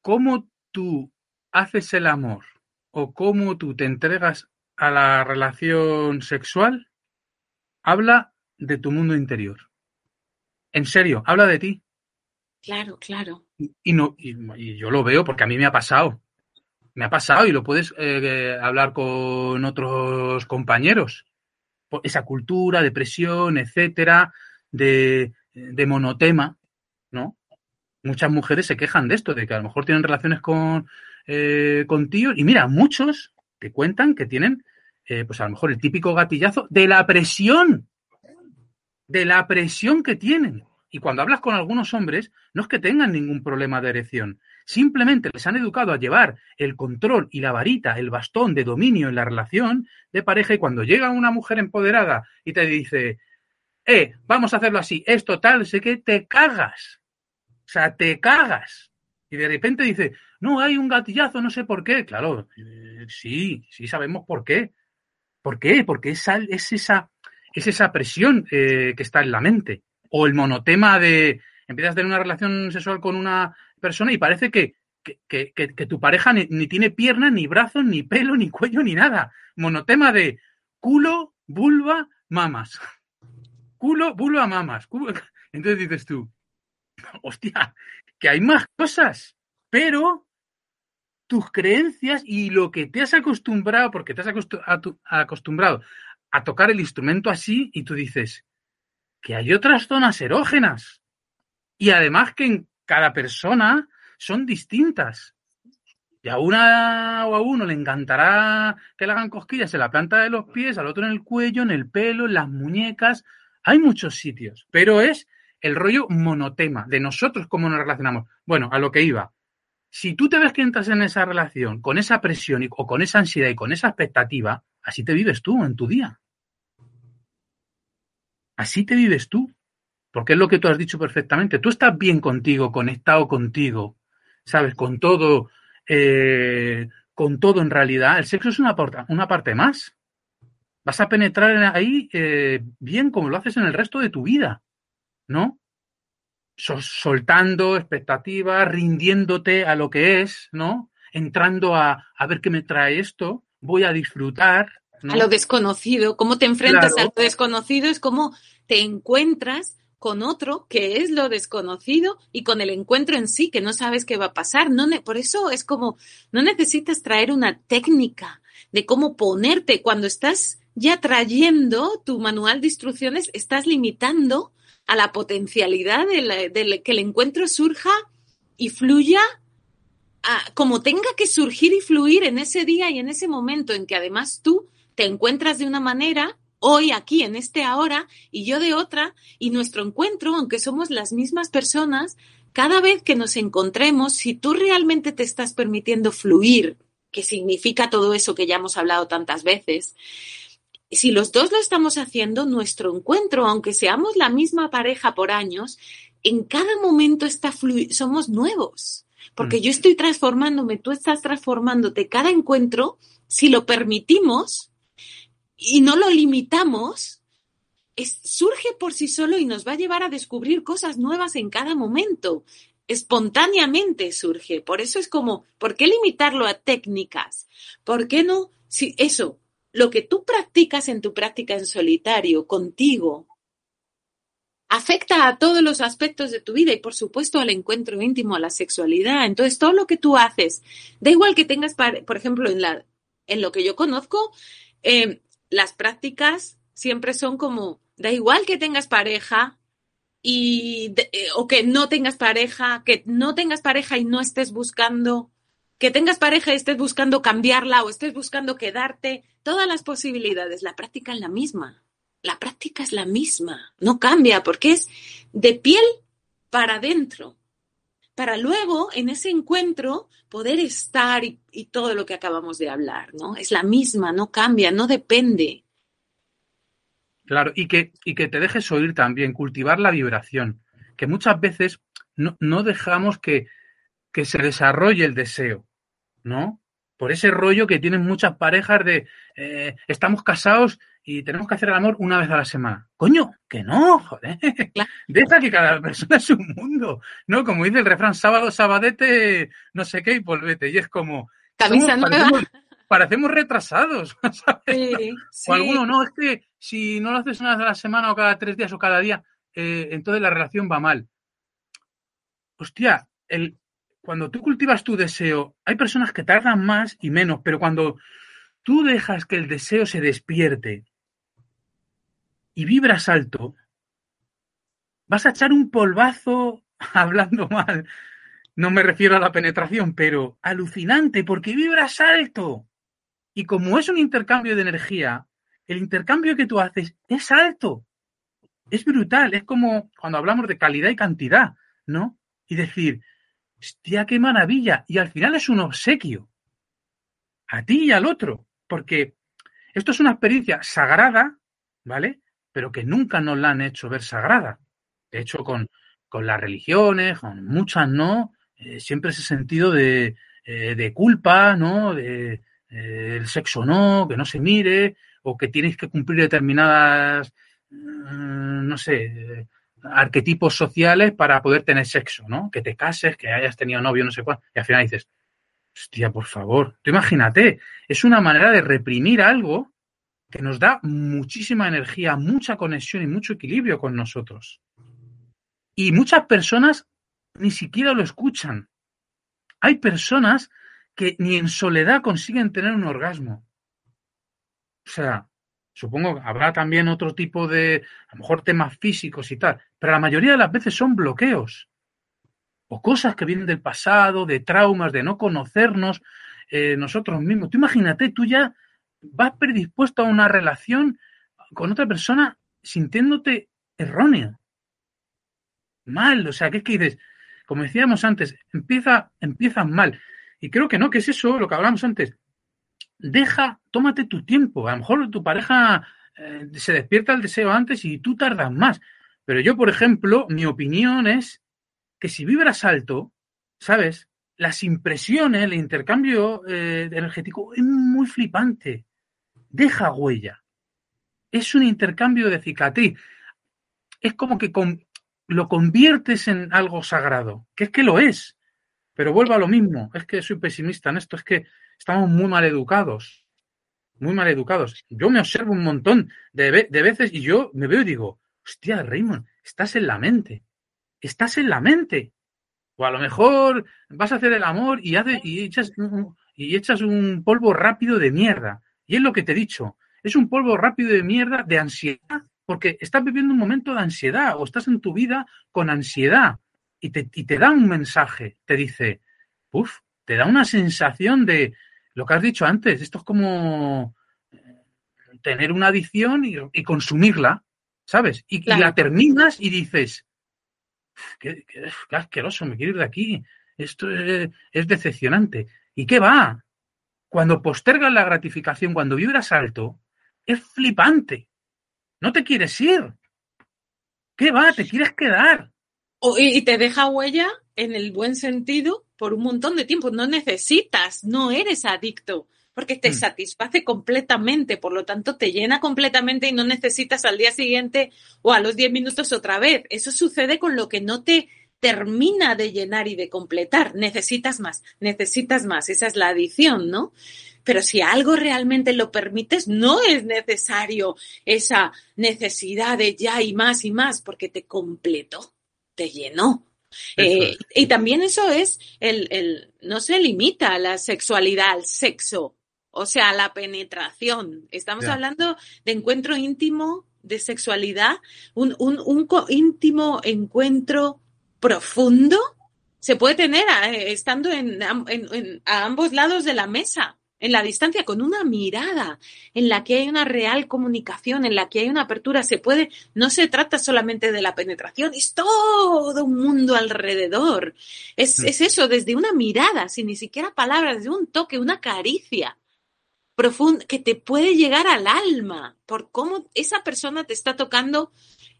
cómo tú haces el amor o cómo tú te entregas a la relación sexual, habla de tu mundo interior. En serio, habla de ti. Claro, claro. Y, no, y, yo lo veo porque a mí me ha pasado. Me ha pasado y lo puedes eh, hablar con otros compañeros. Esa cultura, depresión, etcétera, de, de monotema, ¿no? muchas mujeres se quejan de esto, de que a lo mejor tienen relaciones con, eh, con tíos. Y mira, muchos te cuentan que tienen, eh, pues a lo mejor el típico gatillazo de la presión, de la presión que tienen. Y cuando hablas con algunos hombres, no es que tengan ningún problema de erección, simplemente les han educado a llevar el control y la varita, el bastón de dominio en la relación de pareja y cuando llega una mujer empoderada y te dice, eh, vamos a hacerlo así, esto tal, sé que te cagas o sea, te cagas. Y de repente dice, no, hay un gatillazo, no sé por qué. Claro, eh, sí, sí sabemos por qué. ¿Por qué? Porque es, es, esa, es esa presión eh, que está en la mente. O el monotema de, empiezas a tener una relación sexual con una persona y parece que, que, que, tu pareja ni, ni, tiene piernas, ni brazos, ni pelo, ni cuello, ni nada. Monotema de culo, vulva, mamas. Culo, vulva, mamas. Entonces dices tú, hostia, que hay más cosas, pero tus creencias y lo que te has acostumbrado, porque te has acostumbrado a tocar el instrumento así y tú dices que hay otras zonas erógenas y además que en cada persona son distintas. Y a una o a uno le encantará que le hagan cosquillas en la planta de los pies, al otro en el cuello, en el pelo, en las muñecas. Hay muchos sitios, pero es el rollo monotema de nosotros cómo nos relacionamos. Bueno, a lo que iba. Si tú te ves que entras en esa relación con esa presión o con esa ansiedad y con esa expectativa, así te vives tú en tu día. Así te vives tú. Porque es lo que tú has dicho perfectamente. Tú estás bien contigo, conectado contigo, ¿sabes? Con todo, eh, con todo en realidad. El sexo es una, una parte más. Vas a penetrar ahí eh, bien como lo haces en el resto de tu vida. ¿No? soltando expectativas, rindiéndote a lo que es, ¿no? Entrando a, a ver qué me trae esto, voy a disfrutar. A lo desconocido, cómo te enfrentas a lo desconocido es como te encuentras con otro que es lo desconocido y con el encuentro en sí, que no sabes qué va a pasar. No por eso es como, no necesitas traer una técnica de cómo ponerte. Cuando estás ya trayendo tu manual de instrucciones, estás limitando a la potencialidad de, que el encuentro surja y fluya como tenga que surgir y fluir en ese día y en ese momento en que además tú te encuentras de una manera hoy aquí en este ahora y yo de otra y nuestro encuentro, aunque somos las mismas personas, cada vez que nos encontremos, si tú realmente te estás permitiendo fluir, que significa todo eso que ya hemos hablado tantas veces, si los dos lo estamos haciendo, nuestro encuentro, aunque seamos la misma pareja por años, en cada momento está somos nuevos. Porque mm. yo estoy transformándome, tú estás transformándote. Cada encuentro, si lo permitimos y no lo limitamos, surge por sí solo y nos va a llevar a descubrir cosas nuevas en cada momento. Espontáneamente surge. Por eso es como, ¿por qué limitarlo a técnicas? ¿Por qué no? Si eso, lo que tú practicas en tu práctica en solitario, contigo, afecta a todos los aspectos de tu vida y por supuesto al encuentro íntimo, a la sexualidad. Entonces, todo lo que tú haces, da igual que tengas, por ejemplo, en, lo que yo conozco, eh, las prácticas siempre son como, da igual que tengas pareja y, eh, o que no tengas pareja, que no tengas pareja y no estés buscando, que tengas pareja y estés buscando cambiarla o estés buscando quedarte, todas las posibilidades, la práctica es la misma la práctica es la misma, no cambia, porque es de piel para adentro, para luego en ese encuentro poder estar y, todo lo que acabamos de hablar, ¿no? Es la misma, no cambia, no depende. Claro, y que, y que te dejes oír también, cultivar la vibración, que muchas veces no, no dejamos que, que se desarrolle el deseo, ¿no? Por ese rollo que tienen muchas parejas de eh, estamos casados y tenemos que hacer el amor una vez a la semana. Coño, que no, joder. Deja que cada persona es un mundo. ¿No? Como dice el refrán, sábado, sabadete, no sé qué, y polvete. Y es como. Camisa parecemos, retrasados, ¿sabes? O alguno, no, es que si no lo haces una vez a la semana o cada tres días o cada día, eh, entonces la relación va mal. Hostia, el, cuando tú cultivas tu deseo, hay personas que tardan más y menos, pero cuando tú dejas que el deseo se despierte y vibras alto, vas a echar un polvazo hablando mal. No me refiero a la penetración, pero alucinante, porque vibras alto. Y como es un intercambio de energía, el intercambio que tú haces es alto. Es brutal. Es como cuando hablamos de calidad y cantidad, ¿no? Y decir, hostia, qué maravilla. Y al final es un obsequio. A ti y al otro. Porque esto es una experiencia sagrada, ¿vale? pero que nunca nos la han hecho ver sagrada. De hecho, con, con las religiones, con muchas no, eh, siempre ese sentido de, eh, de culpa, ¿no? De eh, el sexo no, que no se mire, o que tienes que cumplir determinadas, mm, no sé, arquetipos sociales para poder tener sexo, ¿no? Que te cases, que hayas tenido novio, no sé cuál, y al final dices, hostia, por favor, tú imagínate, es una manera de reprimir algo que nos da muchísima energía, mucha conexión y mucho equilibrio con nosotros. Y muchas personas ni siquiera lo escuchan. Hay personas que ni en soledad consiguen tener un orgasmo. O sea, supongo que habrá también otro tipo de, a lo mejor temas físicos y tal, pero la mayoría de las veces son bloqueos o cosas que vienen del pasado, de traumas, de no conocernos eh, nosotros mismos. Tú imagínate, tú ya vas predispuesto a una relación con otra persona sintiéndote erróneo. Mal, o sea, ¿qué es que dices? Como decíamos antes, empieza, empiezas mal. Y creo que no, que es eso lo que hablamos antes. Deja, tómate tu tiempo. A lo mejor tu pareja eh, se despierta el deseo antes y tú tardas más. Pero yo, por ejemplo, mi opinión es que si vibras alto, ¿sabes? Las impresiones, el intercambio eh, energético es muy flipante deja huella. Es un intercambio de cicatriz. Es como que lo conviertes en algo sagrado, que es que lo es. Pero vuelvo a lo mismo, es que soy pesimista en esto, es que estamos muy mal educados, muy mal educados. Yo me observo un montón de, veces y yo me veo y digo, hostia, Raymond, estás en la mente, estás en la mente. O a lo mejor vas a hacer el amor y, y, echas, y echas un polvo rápido de mierda. Y es lo que te he dicho, es un polvo rápido de mierda de ansiedad, porque estás viviendo un momento de ansiedad o estás en tu vida con ansiedad y te, y te da un mensaje, te dice, uff, te da una sensación de lo que has dicho antes, esto es como tener una adicción y, consumirla, ¿sabes? Y, la terminas y dices, qué, asqueroso, me quiero ir de aquí, esto es, es decepcionante. ¿Y qué va? Cuando postergas la gratificación, cuando vibras alto, es flipante. No te quieres ir. ¿Qué va? Te quieres quedar. Y te deja huella en el buen sentido por un montón de tiempo. No necesitas, no eres adicto, porque te mm. satisface completamente, por lo tanto te llena completamente y no necesitas al día siguiente o a los 10 minutos otra vez. Eso sucede con lo que no te termina de llenar y de completar. Necesitas más, necesitas más. Esa es la adición, ¿no? Pero si algo realmente lo permites, no es necesario esa necesidad de ya y más y más, porque te completó, te llenó. Eh, y también eso es el, el, no se limita a la sexualidad, al sexo, o sea, a la penetración. Estamos hablando de encuentro íntimo, de sexualidad, un, un, un íntimo encuentro profundo se puede tener eh, estando en, a ambos lados de la mesa, en la distancia, con una mirada, en la que hay una real comunicación, en la que hay una apertura. Se puede, no se trata solamente de la penetración, es todo un mundo alrededor. Es, mm. es eso, desde una mirada, sin ni siquiera palabras, desde un toque, una caricia profunda que te puede llegar al alma por cómo esa persona te está tocando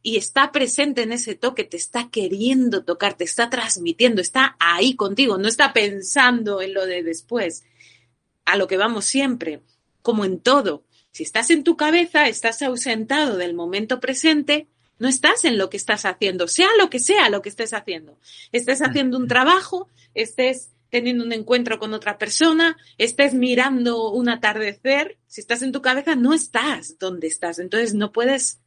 y está presente en ese toque, te está queriendo tocar, te está transmitiendo, está ahí contigo, no está pensando en lo de después. A lo que vamos siempre, como en todo. Si estás en tu cabeza, estás ausentado del momento presente, no estás en lo que estás haciendo, sea lo que sea lo que estés haciendo. Estés haciendo un trabajo, estés teniendo un encuentro con otra persona, estés mirando un atardecer, si estás en tu cabeza, no estás donde estás. Entonces no puedes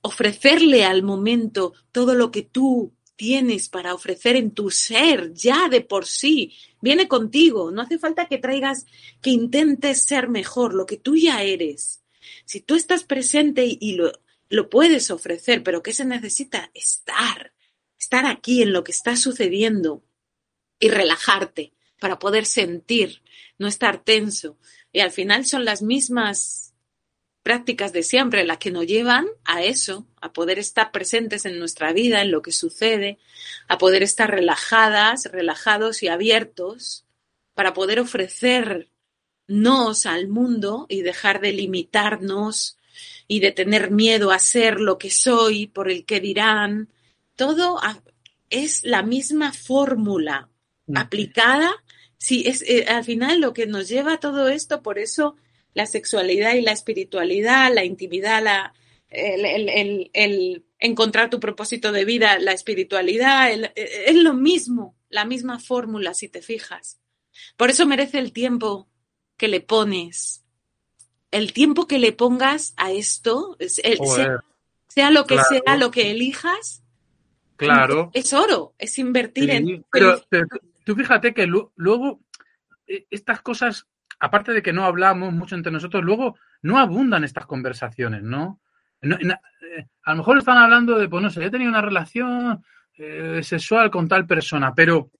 ofrecerle al momento todo lo que tú tienes para ofrecer en tu ser, ya de por sí, viene contigo, no hace falta que traigas, que intentes ser mejor, lo que tú ya eres. Si tú estás presente y lo, lo puedes ofrecer, pero ¿qué se necesita? Estar, estar aquí en lo que está sucediendo y relajarte para poder sentir, no estar tenso. Y al final son las mismas prácticas de siempre las que nos llevan a eso, a poder estar presentes en nuestra vida, en lo que sucede, a poder estar relajadas, relajados y abiertos para poder ofrecernos al mundo y dejar de limitarnos y de tener miedo a ser lo que soy por el que dirán. Todo es la misma fórmula mm. aplicada. Sí, es eh, al final lo que nos lleva a todo esto, por eso la sexualidad y la espiritualidad, la intimidad, la, el, encontrar tu propósito de vida, la espiritualidad, es lo mismo, la misma fórmula si te fijas. Por eso merece el tiempo que le pones, el tiempo que le pongas a esto, sea, lo que sea, lo que elijas. Claro. Es oro, es invertir en. Pero, pero, tú fíjate que luego eh, estas cosas aparte de que no hablamos mucho entre nosotros, luego no abundan estas conversaciones, ¿no? Eh, a lo mejor están hablando de, pues no sé, he tenido una relación eh, sexual con tal persona, pero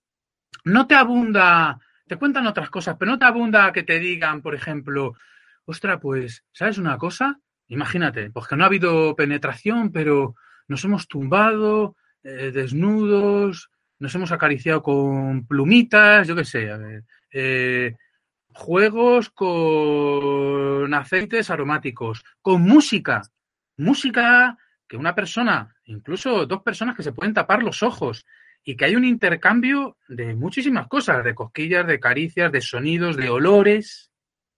no te abunda, te cuentan otras cosas, pero no te abunda que te digan, por ejemplo, ostra, pues, ¿sabes una cosa? Imagínate, pues que no ha habido penetración, pero nos hemos tumbado, eh, desnudos, nos hemos acariciado con plumitas, yo qué sé, a ver, juegos con aceites aromáticos, con música, música que una persona, incluso dos personas que se pueden tapar los ojos y que hay un intercambio de muchísimas cosas, de cosquillas, de caricias, de sonidos, de olores,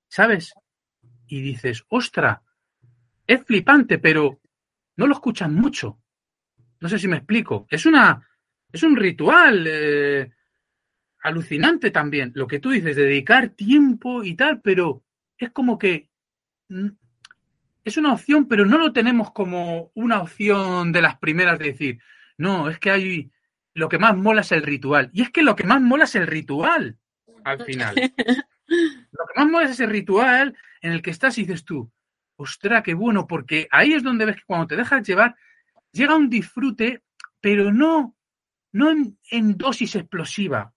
¿sabes? Y dices, ostra, es flipante, pero no lo escuchan mucho. No sé si me explico. Es una, es un ritual. Eh, alucinante también lo que tú dices, dedicar tiempo y tal, pero es como que mm, es una opción, pero no lo tenemos como una opción de las primeras de decir, no, es que hay, lo que más mola es el ritual. Y es que lo que más mola es el ritual, al final. lo que más mola es ese ritual en el que estás y dices tú, ostra, qué bueno, porque ahí es donde ves que cuando te dejas llevar, llega un disfrute, pero no, no en dosis explosiva,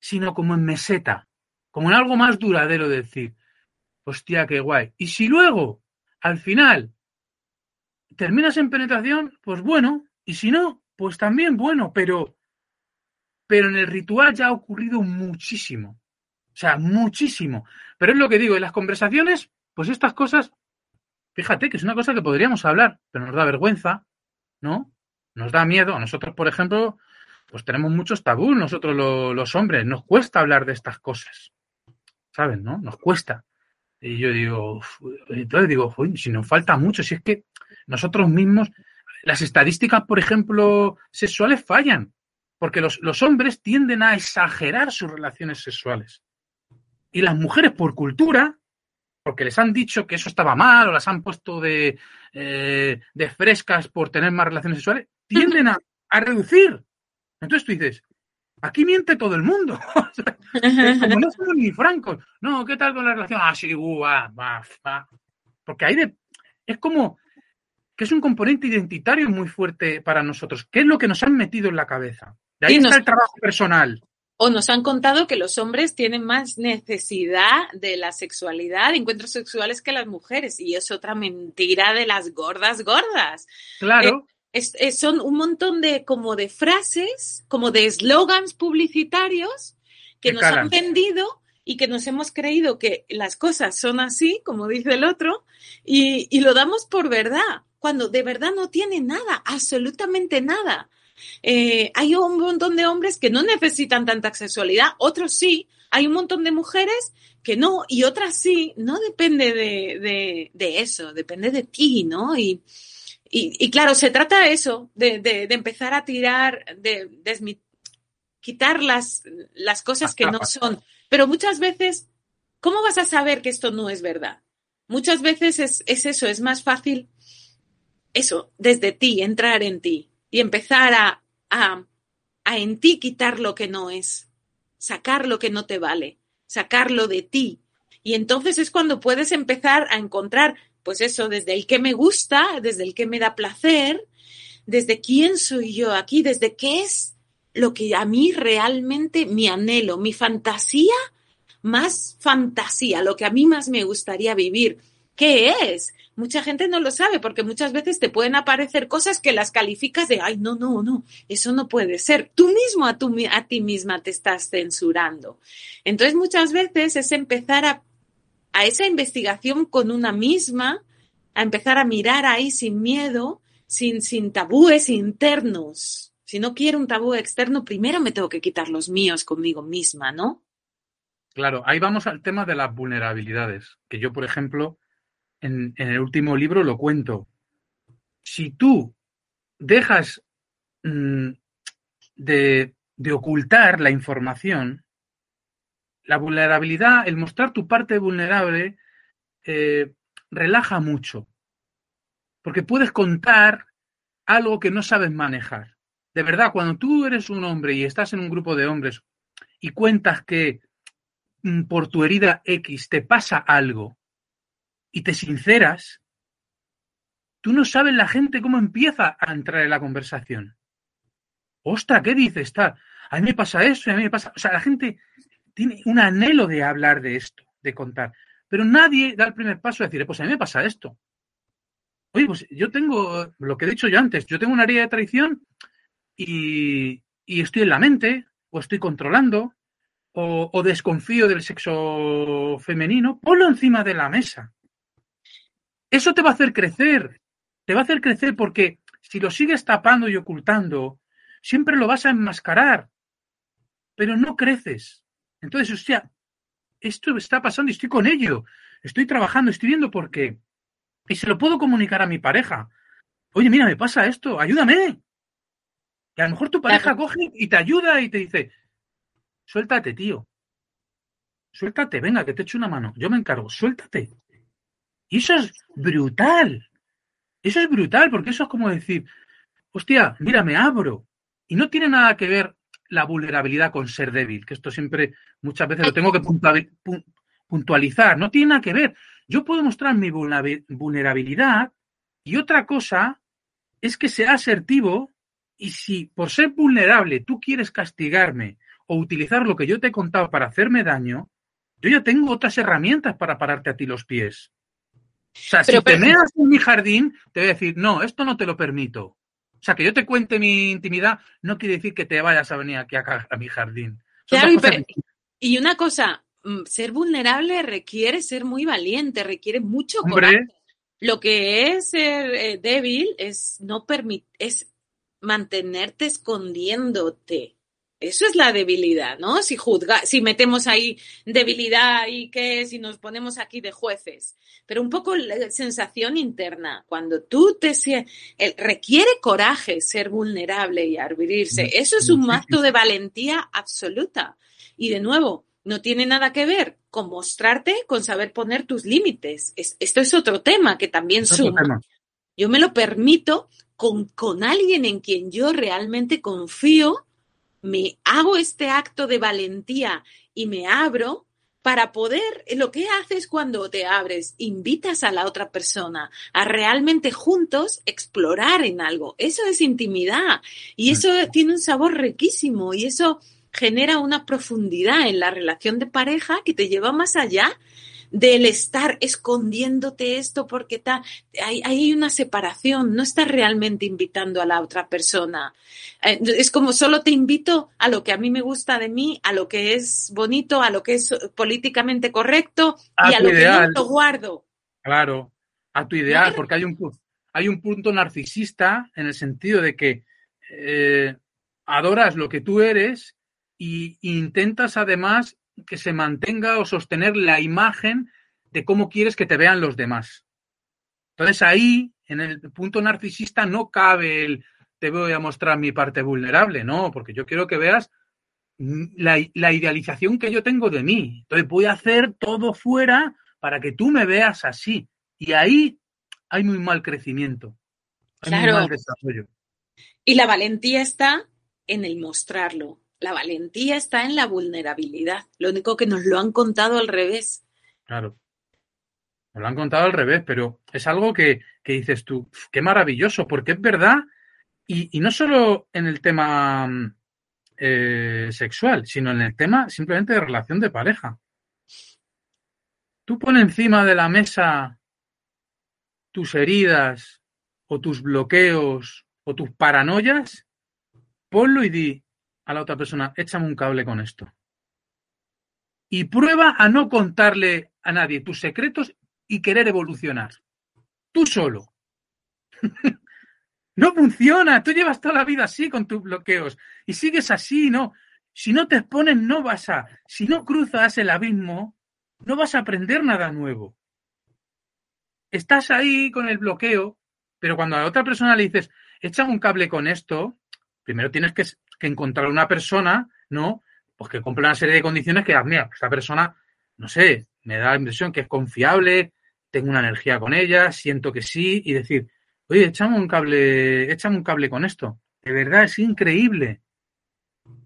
sino como en meseta, como en algo más duradero de decir, hostia, qué guay. Y si luego al final, terminas en penetración, pues bueno, y si no, pues también bueno, pero, pero en el ritual ya ha ocurrido muchísimo. O sea, muchísimo. Pero es lo que digo, en las conversaciones, pues estas cosas, fíjate que es una cosa que podríamos hablar, pero nos da vergüenza, ¿no? Nos da miedo. A nosotros, por ejemplo, pues tenemos muchos tabús, nosotros los hombres, nos cuesta hablar de estas cosas. ¿Saben, no? Nos cuesta. Y yo digo, entonces digo, si nos falta mucho, si es que nosotros mismos, las estadísticas, por ejemplo, sexuales fallan, porque los, los hombres tienden a exagerar sus relaciones sexuales. Y las mujeres, por cultura, porque les han dicho que eso estaba mal o las han puesto de, eh, de frescas por tener más relaciones sexuales, tienden a, a, reducir. Entonces tú dices, aquí miente todo el mundo. como no somos ni francos. No, ¿qué tal con la relación? Ah, sí, uh, ah. Porque hay de. Es como que es un componente identitario muy fuerte para nosotros. ¿Qué es lo que nos han metido en la cabeza? De ahí está el trabajo personal. O nos han contado que los hombres tienen más necesidad de la sexualidad, de encuentros sexuales que las mujeres. Y es otra mentira de las gordas gordas. Claro. Eh, es, son un montón de como de frases, como de eslogans publicitarios que nos han vendido y que nos hemos creído que las cosas son así, como dice el otro, y, y lo damos por verdad, cuando de verdad no tiene nada, absolutamente nada. Eh, hay un montón de hombres que no necesitan tanta sexualidad, otros sí. Hay un montón de mujeres que no, y otras sí. No depende de, de, eso, depende de ti, ¿no? Y, y, claro, se trata de eso, de, de, empezar a tirar, de, quitar las, las cosas que no son. Pero muchas veces, ¿cómo vas a saber que esto no es verdad? Muchas veces es, es eso, es más fácil eso, desde ti, entrar en ti y empezar a, a, a en ti quitar lo que no es, sacar lo que no te vale, sacarlo de ti. Y entonces es cuando puedes empezar a encontrar, pues eso, desde el que me gusta, desde el que me da placer, desde quién soy yo aquí, desde qué es lo que a mí realmente mi anhelo, mi fantasía, más fantasía, lo que a mí más me gustaría vivir. ¿Qué es? Mucha gente no lo sabe porque muchas veces te pueden aparecer cosas que las calificas de, ay, no, no, no, eso no puede ser. Tú mismo a, a ti misma te estás censurando. Entonces muchas veces es empezar a, a esa investigación con una misma, a empezar a mirar ahí sin miedo, sin, sin tabúes internos. Si no quiero un tabú externo, primero me tengo que quitar los míos conmigo misma, ¿no? Claro, ahí vamos al tema de las vulnerabilidades, que yo, por ejemplo, en, el último libro lo cuento. Si tú dejas mm, de, ocultar la información, la vulnerabilidad, el mostrar tu parte vulnerable, eh, relaja mucho. Porque puedes contar algo que no sabes manejar. De verdad, cuando tú eres un hombre y estás en un grupo de hombres y cuentas que mm, por tu herida X te pasa algo y te sinceras, tú no sabes la gente cómo empieza a entrar en la conversación. Ostras, ¿qué dices? Está, a mí me pasa eso, a mí me pasa. O sea, la gente tiene un anhelo de hablar de esto, de contar. Pero nadie da el primer paso a decir, pues a mí me pasa esto. Oye, pues yo tengo, lo que he dicho yo antes, yo tengo una área de traición y, y estoy en la mente, o estoy controlando, o, o desconfío del sexo femenino, ponlo encima de la mesa. Eso te va a hacer crecer, te va a hacer crecer porque si lo sigues tapando y ocultando, siempre lo vas a enmascarar, pero no creces. Entonces, hostia, esto está pasando y estoy con ello, estoy trabajando, estoy viendo por qué. Y se lo puedo comunicar a mi pareja. Oye, mira, me pasa esto, ayúdame. Y a lo mejor tu pareja coge y te ayuda y te dice, suéltate, tío. Suéltate, venga, que te echo una mano. Yo me encargo, suéltate. Y eso es brutal. Eso es brutal, porque eso es como decir, hostia, mira, me abro. Y no tiene nada que ver la vulnerabilidad con ser débil, que esto siempre, muchas veces lo tengo que puntualizar. No tiene nada que ver. Yo puedo mostrar mi vulnerabilidad y otra cosa es que sea asertivo y si por ser vulnerable tú quieres castigarme o utilizar lo que yo te he contado para hacerme daño, yo ya tengo otras herramientas para pararte a ti los pies. O sea, si te meas en mi jardín, te voy a decir, no, esto no te lo permito. O sea, que yo te cuente mi intimidad no quiere decir que te vayas a venir aquí a, mi jardín. claro, y, una cosa, mm, ser vulnerable requiere ser muy valiente, requiere mucho coraje. Lo que es ser eh, débil es no permitir, es mantenerte escondiéndote. Eso es la debilidad, ¿no? Si juzga, si metemos ahí debilidad y qué, si nos ponemos aquí de jueces. Pero un poco la sensación interna, cuando tú te requiere coraje ser vulnerable y abrirse. Eso es un acto de valentía absoluta. Y de nuevo, no tiene nada que ver con mostrarte, con saber poner tus límites. esto es otro tema que también suma. Yo me lo permito con, con alguien en quien yo realmente confío me hago este acto de valentía y me abro para poder, lo que haces cuando te abres, invitas a la otra persona a realmente juntos explorar en algo. Eso es intimidad y eso tiene un sabor riquísimo y eso genera una profundidad en la relación de pareja que te lleva más allá del estar escondiéndote esto porque está, hay, hay, una separación, no estás realmente invitando a la otra persona. Eh, es como solo te invito a lo que a mí me gusta de mí, a lo que es bonito, a lo que es políticamente correcto y a lo que yo guardo. Claro, a tu ideal, porque hay un, hay un punto narcisista en el sentido de que eh, adoras lo que tú eres y intentas además que se mantenga o sostener la imagen de cómo quieres que te vean los demás. Entonces ahí, en el punto narcisista, no cabe el te voy a mostrar mi parte vulnerable, no, porque yo quiero que veas la, la idealización que yo tengo de mí. Entonces voy a hacer todo fuera para que tú me veas así. Y ahí hay muy mal crecimiento. Hay muy mal desarrollo. Y la valentía está en el mostrarlo, la valentía está en la vulnerabilidad. Lo único que nos lo han contado al revés. Claro. Nos lo han contado al revés, pero es algo que, dices tú, qué maravilloso, porque es verdad, y, no solo en el tema eh, sexual, sino en el tema simplemente de relación de pareja. Tú pones encima de la mesa tus heridas o tus bloqueos o tus paranoias, ponlo y di, a la otra persona, échame un cable con esto. Y prueba a no contarle a nadie tus secretos y querer evolucionar. Tú solo. no funciona. Tú llevas toda la vida así con tus bloqueos y sigues así, ¿no? Si no te expones, no vas a. Si no cruzas el abismo, no vas a aprender nada nuevo. Estás ahí con el bloqueo, pero cuando a otra persona le dices, échame un cable con esto, primero tienes que que encontrar una persona, ¿no? Pues que cumple una serie de condiciones que, ah, mira, esta persona, no sé, me da la impresión que es confiable, tengo una energía con ella, siento que sí, y decir, oye, échame un cable, échame un cable con esto. De verdad, es increíble.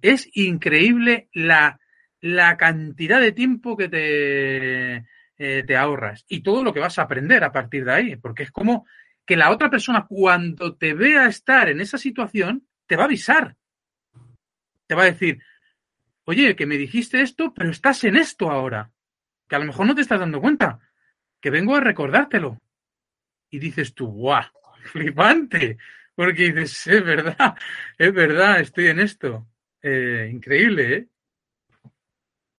Es increíble la, la cantidad de tiempo que te, eh, te ahorras y todo lo que vas a aprender a partir de ahí, porque es como que la otra persona cuando te vea estar en esa situación, te va a avisar te va a decir, oye, que me dijiste esto, pero estás en esto ahora, que a lo mejor no te estás dando cuenta, que vengo a recordártelo. Y dices tú, guau, flipante, porque dices, es verdad, es verdad, estoy en esto. Eh, increíble, ¿eh?